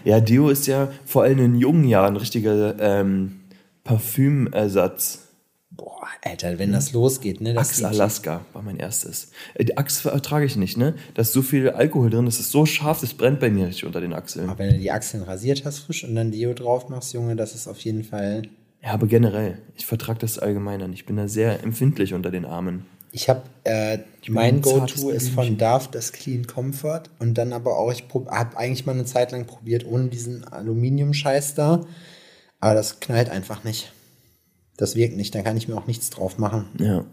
Ja, Deo ist ja vor allem in jungen Jahren ein richtiger ähm, Parfümersatz. Alter, wenn das losgeht, ne? Das Axe Alaska war mein erstes. Äh, die Axe ertrage ich nicht, ne? Da ist so viel Alkohol drin, das ist so scharf, das brennt bei mir richtig unter den Achseln. Aber wenn du die Achseln rasiert hast frisch und dann Deo drauf machst, Junge, das ist auf jeden Fall. Ja, aber generell, ich vertrage das allgemein an. Ich bin da sehr empfindlich unter den Armen. Ich habe, äh, mein Go-To ist von Dove das Clean Comfort und dann aber auch, ich habe eigentlich mal eine Zeit lang probiert ohne diesen Aluminium-Scheiß da, aber das knallt einfach nicht. Das wirkt nicht, da kann ich mir auch nichts drauf machen. Ja.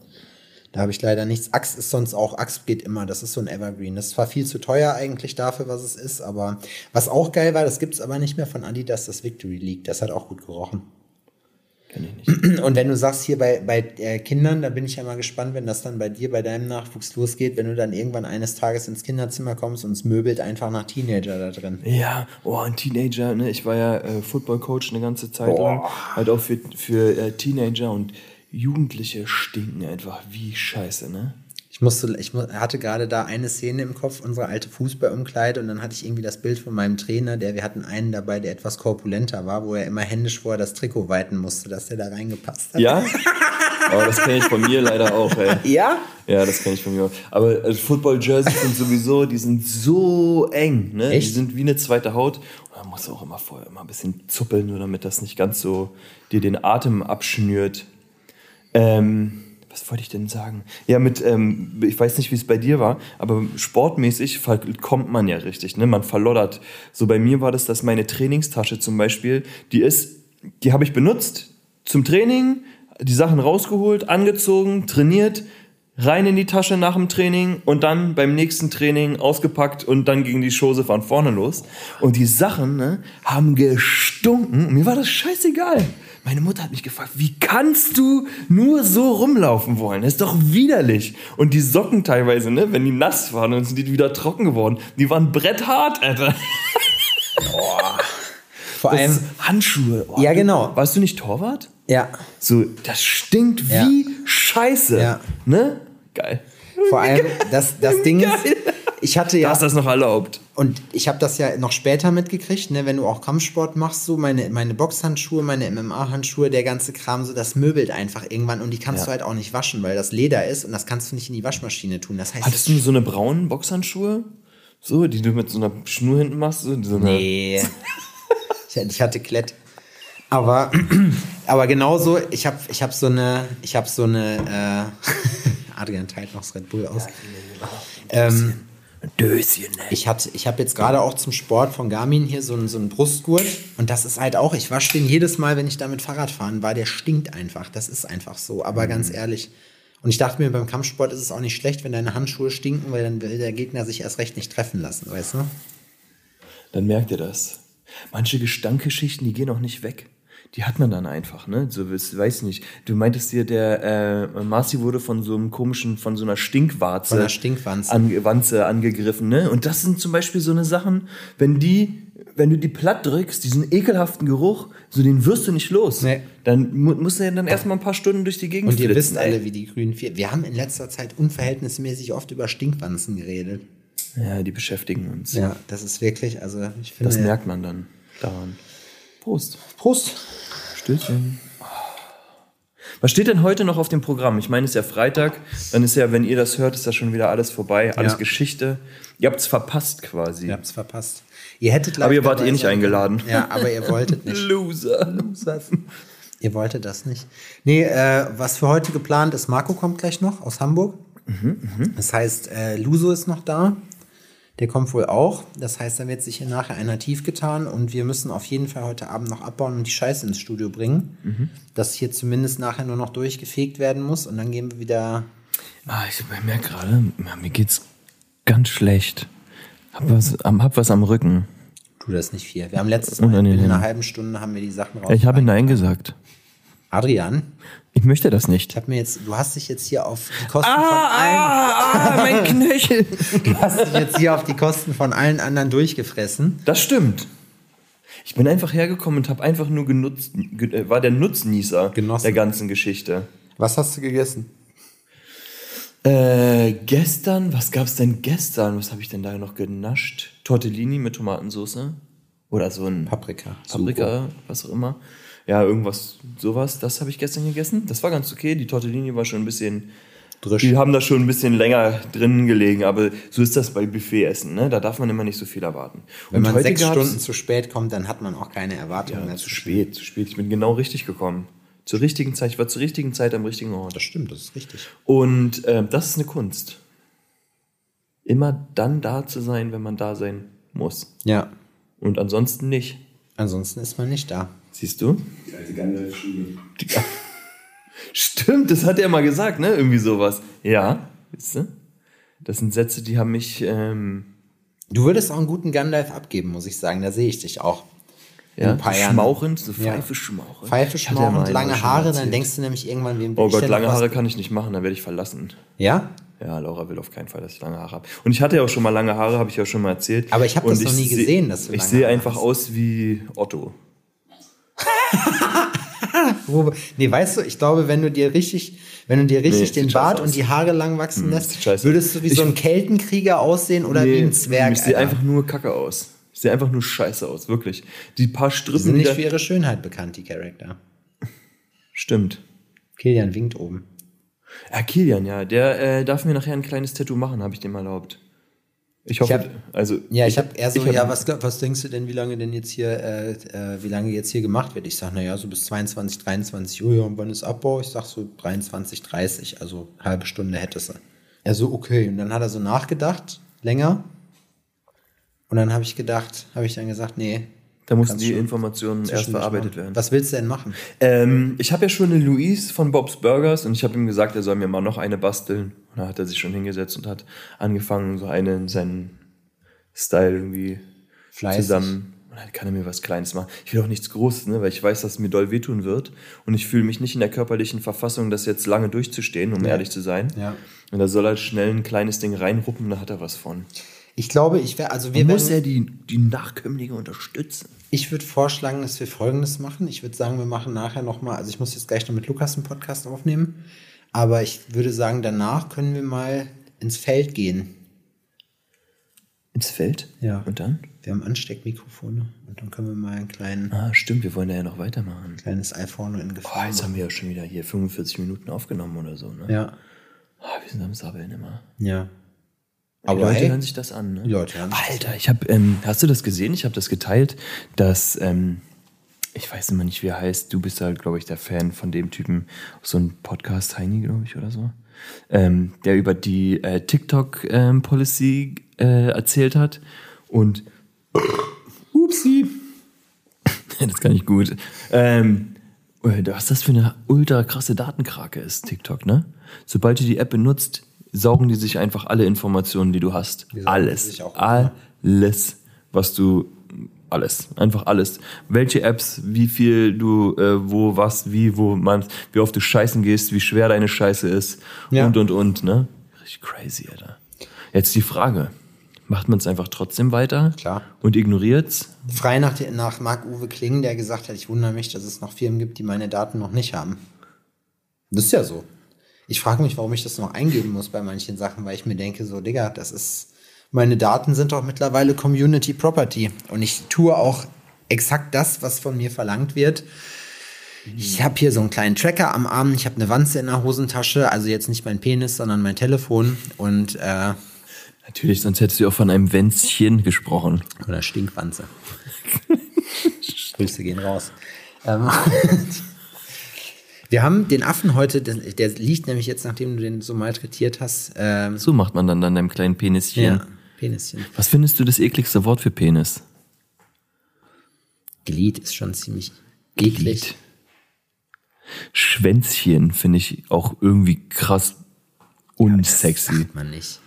Da habe ich leider nichts. Axe ist sonst auch, Axe geht immer, das ist so ein Evergreen. Das ist zwar viel zu teuer eigentlich dafür, was es ist, aber was auch geil war, das gibt es aber nicht mehr von Adidas, das Victory League. Das hat auch gut gerochen. Kenn ich nicht. <clears throat> Und wenn du sagst, hier bei, bei äh, Kindern, da bin ich ja mal gespannt, wenn das dann bei dir, bei deinem Nachwuchs losgeht, wenn du dann irgendwann eines Tages ins Kinderzimmer kommst und es möbelt einfach nach Teenager da drin. Ja, oh, ein Teenager, ne? Ich war ja äh, Football-Coach eine ganze Zeit oh. lang. Halt auch für, für äh, Teenager und Jugendliche stinken einfach wie scheiße, ne? Ich musste, ich hatte gerade da eine Szene im Kopf, unsere alte Fußballumkleide, und dann hatte ich irgendwie das Bild von meinem Trainer, der, wir hatten einen dabei, der etwas korpulenter war, wo er immer händisch vorher das Trikot weiten musste, dass der da reingepasst hat. Ja? Aber das kenne ich von mir leider auch, ey. <laughs> Ja? Ja, das kenne ich von mir auch. Aber also Football-Jerseys sind sowieso, die sind so eng, ne? Echt? Die sind wie eine zweite Haut. Und man muss auch immer vorher immer ein bisschen zuppeln, nur damit das nicht ganz so dir den Atem abschnürt. Ähm, was wollte ich denn sagen? Ja, mit, ähm, ich weiß nicht, wie es bei dir war, aber sportmäßig kommt man ja richtig, ne? Man verloddert. So bei mir war das, dass meine Trainingstasche zum Beispiel, die ist, die habe ich benutzt zum Training, die Sachen rausgeholt, angezogen, trainiert, rein in die Tasche nach dem Training und dann beim nächsten Training ausgepackt und dann ging die Chose von vorne los. Und die Sachen ne, haben gestunken. Mir war das scheißegal. Meine Mutter hat mich gefragt, wie kannst du nur so rumlaufen wollen? Das ist doch widerlich. Und die Socken teilweise, ne, wenn die nass waren, dann sind die wieder trocken geworden. Die waren bretthart, Alter. Boah. Vor Das allem, ist Handschuhe. Oh, Ja, genau. Warst du nicht Torwart? ja, So, das stinkt Ja. wie Scheiße. Ja. Ne? Geil. vor allem, das, das <laughs> Ding ist, Geil. Ich hatte Du ja, hast das noch erlaubt. und ich habe das ja noch später mitgekriegt, ne, wenn du auch Kampfsport machst, so meine, meine Boxhandschuhe, meine MMA-Handschuhe, der ganze Kram, so das möbelt einfach irgendwann und die kannst Ja. du halt auch nicht waschen, weil das Leder ist und das kannst du nicht in die Waschmaschine tun. Das heißt, Hattest du so eine braunen Boxhandschuhe? So, die du mit so einer Schnur hinten machst? So, Nee. ich, ich hatte Klett. Aber, <clears throat> aber genauso, ich habe ich hab so eine, ich habe so eine, äh, <laughs> Adrian teilt noch das Red Bull aus. ähm, Döschen, ne? ich hatte, ich habe jetzt gerade auch zum Sport von Garmin hier so einen, so einen Brustgurt und das ist halt auch, ich wasche den jedes Mal, wenn ich damit Fahrrad fahren war, der stinkt einfach, das ist einfach so, aber ganz ehrlich. Und ich dachte mir, beim Kampfsport ist es auch nicht schlecht, wenn deine Handschuhe stinken, weil dann will der Gegner sich erst recht nicht treffen lassen, weißt du? Dann merkt ihr das. Manche Gestankgeschichten, die gehen auch nicht weg. Die hat man dann einfach, ne? So, weiß ich nicht. Du meintest dir, der äh, Marci wurde von so einem komischen, von so einer Stinkwarze, Von einer Stinkwanze. An, Wanze angegriffen, ne? Und das sind zum Beispiel so eine Sachen, wenn die, wenn du die platt drückst, diesen ekelhaften Geruch, so den wirst du nicht los. Nee. Dann mu musst du ja dann erstmal ein paar Stunden durch die Gegend Und ihr wisst alle, wie die grünen vier. Wir haben in letzter Zeit unverhältnismäßig oft über Stinkwanzen geredet. Ja, die beschäftigen uns. Ja, das ist wirklich, also ich finde. Das merkt man dann daran. Prost. Prost. Stößchen. Was steht denn heute noch auf dem Programm? Ich meine, es ist ja Freitag, dann ist ja, wenn ihr das hört, ist ja schon wieder alles vorbei, alles Ja. Geschichte. Ihr habt es verpasst quasi. Ihr habt's verpasst. Ihr hättet Aber ihr wart eh nicht eingeladen. Ja, aber ihr wolltet nicht. <laughs> Loser. Ihr wolltet das nicht. Nee, äh, was für heute geplant ist, Marco kommt gleich noch aus Hamburg. Das heißt, äh, Luso ist noch da. Der kommt wohl auch. Das heißt, da wird sich hier nachher einer tief getan und wir müssen auf jeden Fall heute Abend noch abbauen und die Scheiße ins Studio bringen. Dass hier zumindest nachher nur noch durchgefegt werden muss und dann gehen wir wieder. Ah, ich merke gerade, mir geht's ganz schlecht. Hab was, am- hab was am Rücken. Tu das nicht viel. Wir haben letztes Mal Unangenehm. in einer halben Stunde haben wir die Sachen raus. Ich habe Nein gesagt. Adrian, Ich möchte das nicht. ich habe mir jetzt, du hast dich jetzt hier auf die Kosten Ah, von allen, ah, ah, mein Knöchel. <laughs> du hast dich jetzt hier auf die Kosten von allen anderen durchgefressen. Das stimmt. Ich bin einfach hergekommen und habe einfach nur genutzt, ge- äh, war der Nutznießer Genossen. der ganzen Geschichte. Was hast du gegessen? Äh, gestern, was gab's denn gestern? Was habe ich denn da noch genascht? Tortellini mit Tomatensauce? Oder so ein Paprika. Paprika, was auch immer. Ja, irgendwas, sowas. Das habe ich gestern gegessen. Das war ganz okay. Die Tortellini war schon ein bisschen. Drisch. Die haben da schon ein bisschen länger drin gelegen, aber so ist das bei Buffetessen, ne? Da darf man immer nicht so viel erwarten. Wenn man sechs Stunden zu spät kommt, dann hat man auch keine Erwartungen Ja, mehr. zu spät, zu spät. Ich bin genau richtig gekommen. Zur richtigen Zeit. Ich war zur richtigen Zeit am richtigen Ort. Das stimmt, das ist richtig. Und ähm, das ist eine Kunst. Immer dann da zu sein, wenn man da sein muss. Ja. Und ansonsten nicht. Ansonsten ist man nicht da. Siehst du? Die alte Gandalf-Schule. <laughs> Stimmt, das hat er mal gesagt, ne? Irgendwie sowas. Ja, siehst du? Das sind Sätze, die haben mich. Ähm, Du würdest auch einen guten Gandalf abgeben, muss ich sagen. Da sehe ich dich auch. In ja, ein paar so schmauchend, so Ja. Pfeife schmauchend. Pfeife Ich ja schmauchend, lange Haare, dann denkst du nämlich irgendwann, wem Oh will ich Gott, lange Haare kann ich nicht machen, dann werde ich verlassen. Ja? Ja, Laura will auf keinen Fall, dass ich lange Haare habe. Und ich hatte ja auch schon mal lange Haare, habe ich ja schon mal erzählt. Aber ich habe das noch nie seh- gesehen, dass du Ich lange sehe Haare einfach hast. aus wie Otto. <laughs> Nee, weißt du, ich glaube, wenn du dir richtig, wenn du dir richtig Nee, den Bart scheiße und aus. die Haare lang wachsen lässt, sieht scheiße würdest du wie aus. so Ich- ein Keltenkrieger aussehen oder wie ein Zwerg. Ich sehe einfach nur kacke aus. Ich sehe einfach nur scheiße aus, wirklich. Die paar Die Strippen, sind die nicht da- für ihre Schönheit bekannt, die Charakter. Stimmt. Kilian winkt oben. Ja, Kilian, ja. Der äh, darf mir nachher ein kleines Tattoo machen, habe ich dem erlaubt. Ich hoffe, Ich hab- also. Ja, ich habe eher so, hab- ja, was, was denkst du denn, wie lange denn jetzt hier, äh, äh, wie lange jetzt hier gemacht wird? Ich sag, naja, so bis 22, 23 Uhr, ja, und wann ist Abbau? Ich sag so 23, 30, also halbe Stunde hättest du. Er so, okay. Und dann hat er so nachgedacht, länger. Und dann habe ich gedacht, habe ich dann gesagt, nee. Da mussten die Informationen erst verarbeitet werden. Was willst du denn machen? Ähm, ich habe ja schon eine Louise von Bob's Burgers und ich habe ihm gesagt, er soll mir mal noch eine basteln. Und da hat er sich schon hingesetzt und hat angefangen, so eine in seinen Style irgendwie Fleißig. zusammen. Und dann kann er mir was Kleines machen. Ich will auch nichts Großes, ne, weil ich weiß, dass es mir doll wehtun wird. Und ich fühle mich nicht in der körperlichen Verfassung, das jetzt lange durchzustehen, um ehrlich zu sein. Ja. Und da soll er schnell ein kleines Ding reinruppen, da hat er was von. Ich glaube, ich wäre, also wir muss werden, er die, die Nachkömmlinge unterstützen. ich würde vorschlagen, dass wir Folgendes machen. Ich würde sagen, wir machen nachher nochmal, also ich muss jetzt gleich noch mit Lukas einen Podcast aufnehmen, aber ich würde sagen, danach können wir mal ins Feld gehen. Ins Feld? Ja. Und dann? Wir haben Ansteckmikrofone und dann können wir mal ein kleinen, Ah, stimmt, wir wollen da ja noch weitermachen. kleines iPhone in Oh, Gefahr jetzt machen. haben wir ja schon wieder hier 45 Minuten aufgenommen oder so, ne? Ja, Ah, wir sind am Sabbeln immer. ja. Die Aber Leute hey, hören sich das an, ne? Leute hören sich Alter, ich habe, ähm, hast du das gesehen? Ich habe das geteilt, dass, ähm, ich weiß immer nicht, wie er heißt. Du bist halt, glaube ich, der Fan von dem Typen, so ein Podcast Heini, glaube ich, oder so, ähm, der über die äh, TikTok-Policy äh, erzählt hat und <coughs> Upsi. <laughs> das kann ich gut. Ähm, was das für eine ultra krasse Datenkrake ist, TikTok, ne? Sobald du die App benutzt, saugen die sich einfach alle Informationen, die du hast. saugen Alles. alles, was du. Alles. Einfach alles. Welche Apps, wie viel du, äh, wo, was, wie, wo man, wie oft du scheißen gehst, wie schwer deine Scheiße ist Ja. und und und, ne? Richtig crazy, Alter. Jetzt die Frage. Macht man es einfach trotzdem weiter? Klar. Und ignoriert's? Frei nach, nach Marc-Uwe Kling, der gesagt hat, ich wundere mich, dass es noch Firmen gibt, die meine Daten noch nicht haben. Das ist ja so. Ich frage mich, warum ich das noch eingeben muss bei manchen Sachen, weil ich mir denke, so, Digga, das ist, meine Daten sind doch mittlerweile Community Property. Und ich tue auch exakt das, was von mir verlangt wird. Ich habe hier so einen kleinen Tracker am Arm, ich habe eine Wanze in der Hosentasche, also jetzt nicht mein Penis, sondern mein Telefon und äh, Natürlich, sonst hättest du auch von einem Wänzchen gesprochen. Oder Stinkwanze. <laughs> Grüße gehen raus. Ähm, <laughs> wir haben den Affen heute, der, der liegt nämlich jetzt, nachdem du den so malträtiert hast, ähm, So macht man dann dann deinem kleinen Penischen. ja, Penischen. Was findest du das ekligste Wort für Penis? Glied ist schon ziemlich eklig. Glied. Schwänzchen finde ich auch irgendwie krass unsexy. Sagt man nicht.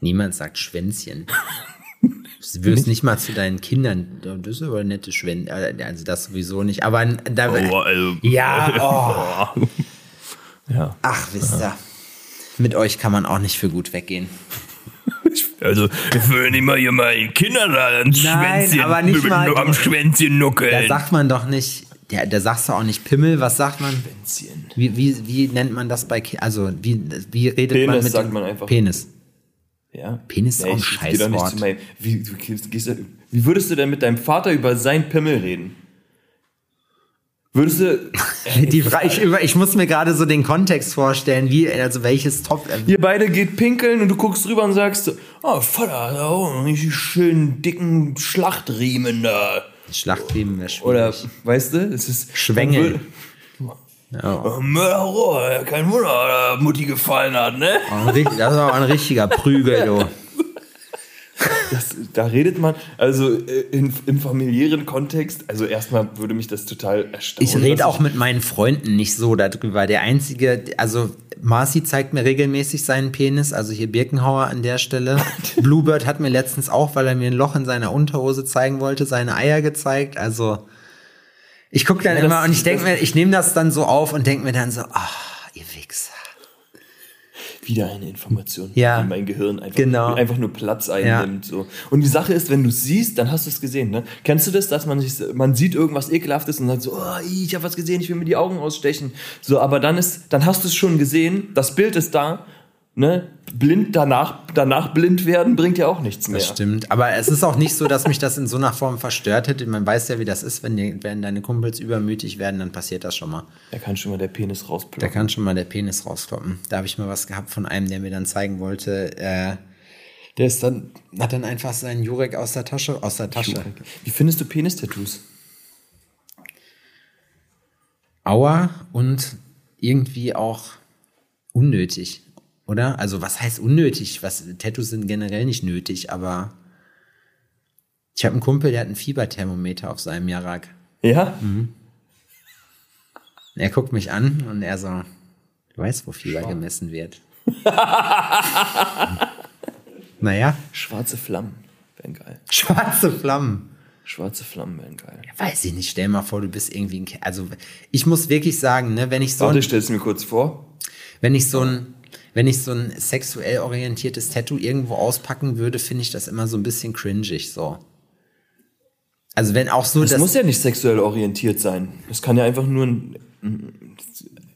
Niemand sagt Schwänzchen. <laughs> Du wirst nicht mal zu deinen Kindern, das ist aber ein nettes Schwänzchen, also das sowieso nicht, aber da, also, ja, oh, <laughs> ja. ach, wisst ihr, mit euch kann man auch nicht für gut weggehen. <laughs> Also, ich will nicht mal hier meinen Kindern da ein Nein, aber nicht mal- am Schwänzchen nuckeln. Da sagt man doch nicht, da, da sagst du auch nicht Pimmel, was sagt man? Schwänzchen. Wie, wie, wie nennt man das bei Also, wie, wie redet man Penis mit sagt dem man einfach. Penis? Ja. Penis ist auch ein Scheißwort. zu meinem- Wie, wie würdest du denn mit deinem Vater über sein Pimmel reden? Würdest du. <laughs> Die, Fra- ich, ich muss mir gerade so den Kontext vorstellen, wie, also welches Top. äh, Ihr beide geht pinkeln und du guckst rüber und sagst, oh Vater, richtig schönen dicken Schlachtriemen da. Schlachtriemen wäre schwierig. Oder, weißt du, es ist. Schwengel. Ja. Oh, kein Wunder, dass Mutti gefallen hat, ne? Das ist aber ein richtiger Prügel, du. <laughs> Das, da redet man, also äh, in, im familiären Kontext, also erstmal würde mich das total erstaunen. Ich rede auch mit meinen Freunden nicht so darüber. Der einzige, also Marci zeigt mir regelmäßig seinen Penis, also hier Birkenhauer an der Stelle. <laughs> Bluebird hat mir letztens auch, weil er mir ein Loch in seiner Unterhose zeigen wollte, seine Eier gezeigt. Also ich gucke dann Ja, immer das- und ich denke mir, ich nehme das dann so auf und denke mir dann so, ah, ihr Wichser. wieder eine Information, Ja. die mein Gehirn einfach, Genau. einfach nur Platz einnimmt. So. Und die Sache ist, wenn du es siehst, dann hast du es gesehen. Ne? Kennst du das, dass man sich, man sieht irgendwas ekelhaftes und sagt so, oh, ich habe was gesehen, ich will mir die Augen ausstechen. So, aber dann ist, dann hast du es schon gesehen, das Bild ist da. Ne? Blind danach, danach blind werden bringt ja auch nichts mehr. Das stimmt. Aber es ist auch nicht so, dass mich das in so einer Form verstört hätte. Man weiß ja, wie das ist, wenn, die, wenn deine Kumpels übermütig werden, dann passiert das schon mal. Da kann schon mal der Penis Da rausploppen. kann schon mal der Penis rauskloppen. Da habe ich mal was gehabt von einem, der mir dann zeigen wollte, äh, Der ist dann, hat dann einfach seinen Jurek aus der Tasche, aus der Tasche. Jurek. Wie findest du Penis-Tattoos? Aua und irgendwie auch unnötig, oder? Also was heißt unnötig? Was Tattoos sind generell nicht nötig, aber ich habe einen Kumpel, der hat ein Fieberthermometer auf seinem Jarak. Ja? Mhm. Er guckt mich an und er so, du weißt, wo Fieber Schau. gemessen wird. <laughs> naja. Schwarze Flammen wären geil. Schwarze Flammen. Schwarze Flammen wären geil. Ja, weiß ich nicht. Stell mal vor, du bist irgendwie ein. Ke also, ich muss wirklich sagen, ne, wenn ich so. Warte, stell es mir kurz vor. Wenn ich so ein. Wenn ich so ein sexuell orientiertes Tattoo irgendwo auspacken würde, finde ich das immer so ein bisschen cringig, so. Also wenn auch so. Das muss ja nicht sexuell orientiert sein. Es kann ja einfach nur ein.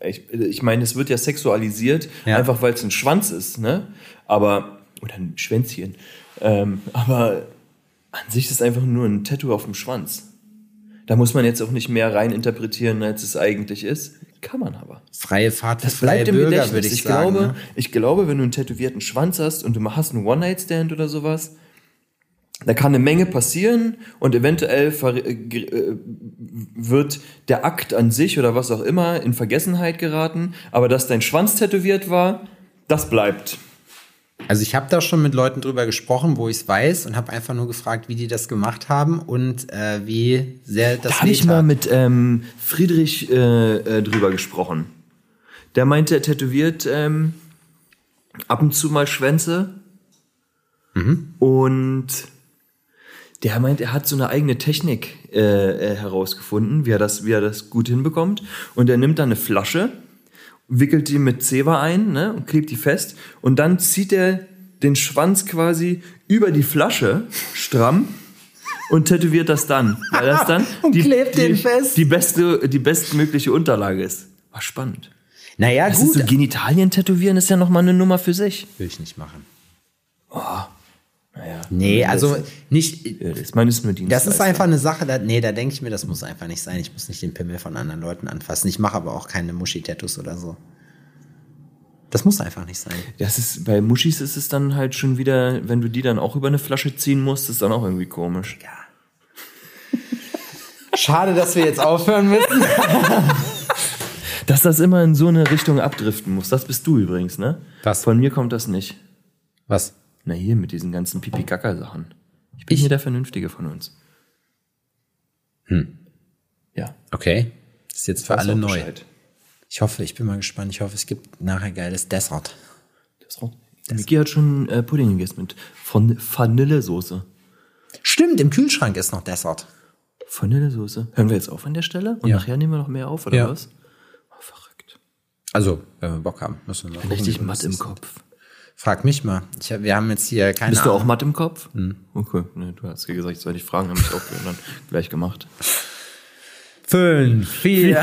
Ich, ich meine, es wird ja sexualisiert, ja. einfach weil es ein Schwanz ist, ne? Aber. Oder ein Schwänzchen. Ähm, aber an sich ist es einfach nur ein Tattoo auf dem Schwanz. Da muss man jetzt auch nicht mehr rein interpretieren, als es eigentlich ist. Kann man aber. Freie Fahrt für das bleibt freie im Bürger, würde ich, ich sagen. Glaube, ne? Ich glaube, wenn du einen tätowierten Schwanz hast und du hast einen One-Night-Stand oder sowas, da kann eine Menge passieren und eventuell äh, äh, wird der Akt an sich oder was auch immer in Vergessenheit geraten, aber dass dein Schwanz tätowiert war, das bleibt. Also ich habe da schon mit Leuten drüber gesprochen, wo ich es weiß und habe einfach nur gefragt, wie die das gemacht haben und äh, wie sehr das. Da habe ich mal mit ähm, Friedrich äh, äh, drüber gesprochen. Der meinte, er tätowiert ähm, ab und zu mal Schwänze mhm. und der meint, er hat so eine eigene Technik äh, äh herausgefunden, wie er das, wie er das gut hinbekommt. Und er nimmt dann eine Flasche wickelt die mit Zewa ein ne, und klebt die fest und dann zieht er den Schwanz quasi über die Flasche stramm und tätowiert das dann, weil das dann <laughs> und die, klebt die, den fest. die beste die bestmögliche Unterlage ist. War spannend. Naja, das gut. Ist so Genitalien tätowieren ist ja noch mal eine Nummer für sich. Will ich nicht machen. Oh. Naja. Nee, also nicht. Das, meine ist nur das ist einfach eine Sache, da, nee, da denke ich mir, das muss einfach nicht sein. Ich muss nicht den Pimmel von anderen Leuten anfassen. Ich mache aber auch keine Muschi-Tattoos oder so. Das muss einfach nicht sein. Das ist, bei Muschis ist es dann halt schon wieder, wenn du die dann auch über eine Flasche ziehen musst, ist dann auch irgendwie komisch. Ja. Schade, dass wir jetzt aufhören müssen. <laughs> dass das immer in so eine Richtung abdriften muss. Das bist du übrigens, ne? Was? Von mir kommt das nicht. Was? Na hier, mit diesen ganzen Pipi-Kaka-Sachen. Ich bin ich? hier der Vernünftige von uns. Hm. Ja. Okay. Das ist jetzt für alle neu. Bescheid. Ich hoffe, ich bin mal gespannt. Ich hoffe, es gibt nachher geiles Dessert. Dessert? Miki hat schon äh, Pudding gegessen mit von Vanillesoße. Stimmt, im Kühlschrank ist noch Dessert. Vanillesoße. Hören wir jetzt auf an der Stelle? Und ja. nachher nehmen wir noch mehr auf, oder ja. was? Oh, verrückt. Also, wenn wir Bock haben, müssen wir mal Richtig matt im Kopf. Frag mich mal. Ich hab, wir haben jetzt hier keine Bist Ahnung. du auch matt im Kopf? Hm. Okay, nee, du hast gesagt, ich soll dich fragen, habe ich auch dann gleich gemacht. Fünf, vier. <laughs>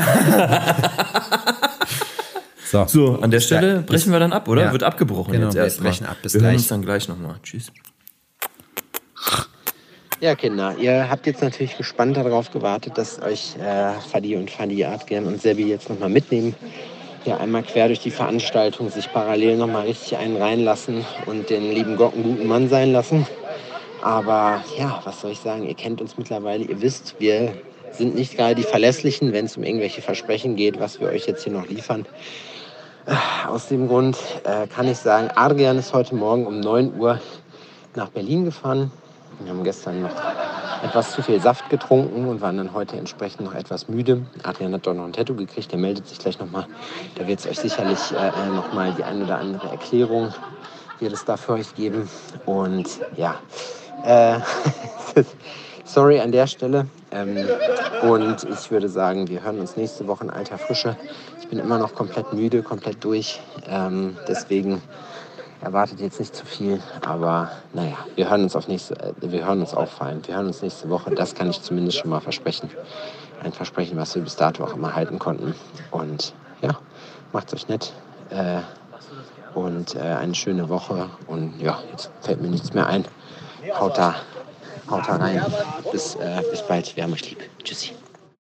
so. so, an der Stelle brechen wir dann ab, oder? Ja. Wird abgebrochen genau, jetzt erst wir brechen ab. Bis wir gleich. hören uns dann gleich nochmal. Tschüss. Ja, Kinder, ihr habt jetzt natürlich gespannt darauf gewartet, dass euch äh, Fadi und Fadi Adrian und Sebi jetzt nochmal mitnehmen hier einmal quer durch die Veranstaltung sich parallel noch mal richtig einen reinlassen und den lieben Gott einen guten Mann sein lassen. Aber ja, was soll ich sagen? Ihr kennt uns mittlerweile, ihr wisst, wir sind nicht gerade die Verlässlichen, wenn es um irgendwelche Versprechen geht, was wir euch jetzt hier noch liefern. Äh, aus dem Grund äh, kann ich sagen, Adrian ist heute Morgen um 9 Uhr nach Berlin gefahren. Wir haben gestern noch etwas zu viel Saft getrunken und waren dann heute entsprechend noch etwas müde. Adrian hat doch noch ein Tattoo gekriegt, der meldet sich gleich nochmal. Da wird es euch sicherlich äh, äh nochmal die ein oder andere Erklärung wird es da für euch geben. Und ja, äh, <laughs> sorry an der Stelle. Ähm, und ich würde sagen, wir hören uns nächste Woche in alter Frische. Ich bin immer noch komplett müde, komplett durch. Ähm, deswegen erwartet jetzt nicht zu viel, aber naja, wir hören uns auf nächste, äh, wir hören uns auch vor allem, wir hören uns nächste Woche, das kann ich zumindest schon mal versprechen. Ein Versprechen, was wir bis dato auch immer halten konnten. Und ja, macht's euch nett äh, und äh, eine schöne Woche. Und ja, jetzt fällt mir nichts mehr ein. Haut da, haut da rein. Bis, äh, bis bald, wir haben euch lieb. Tschüssi.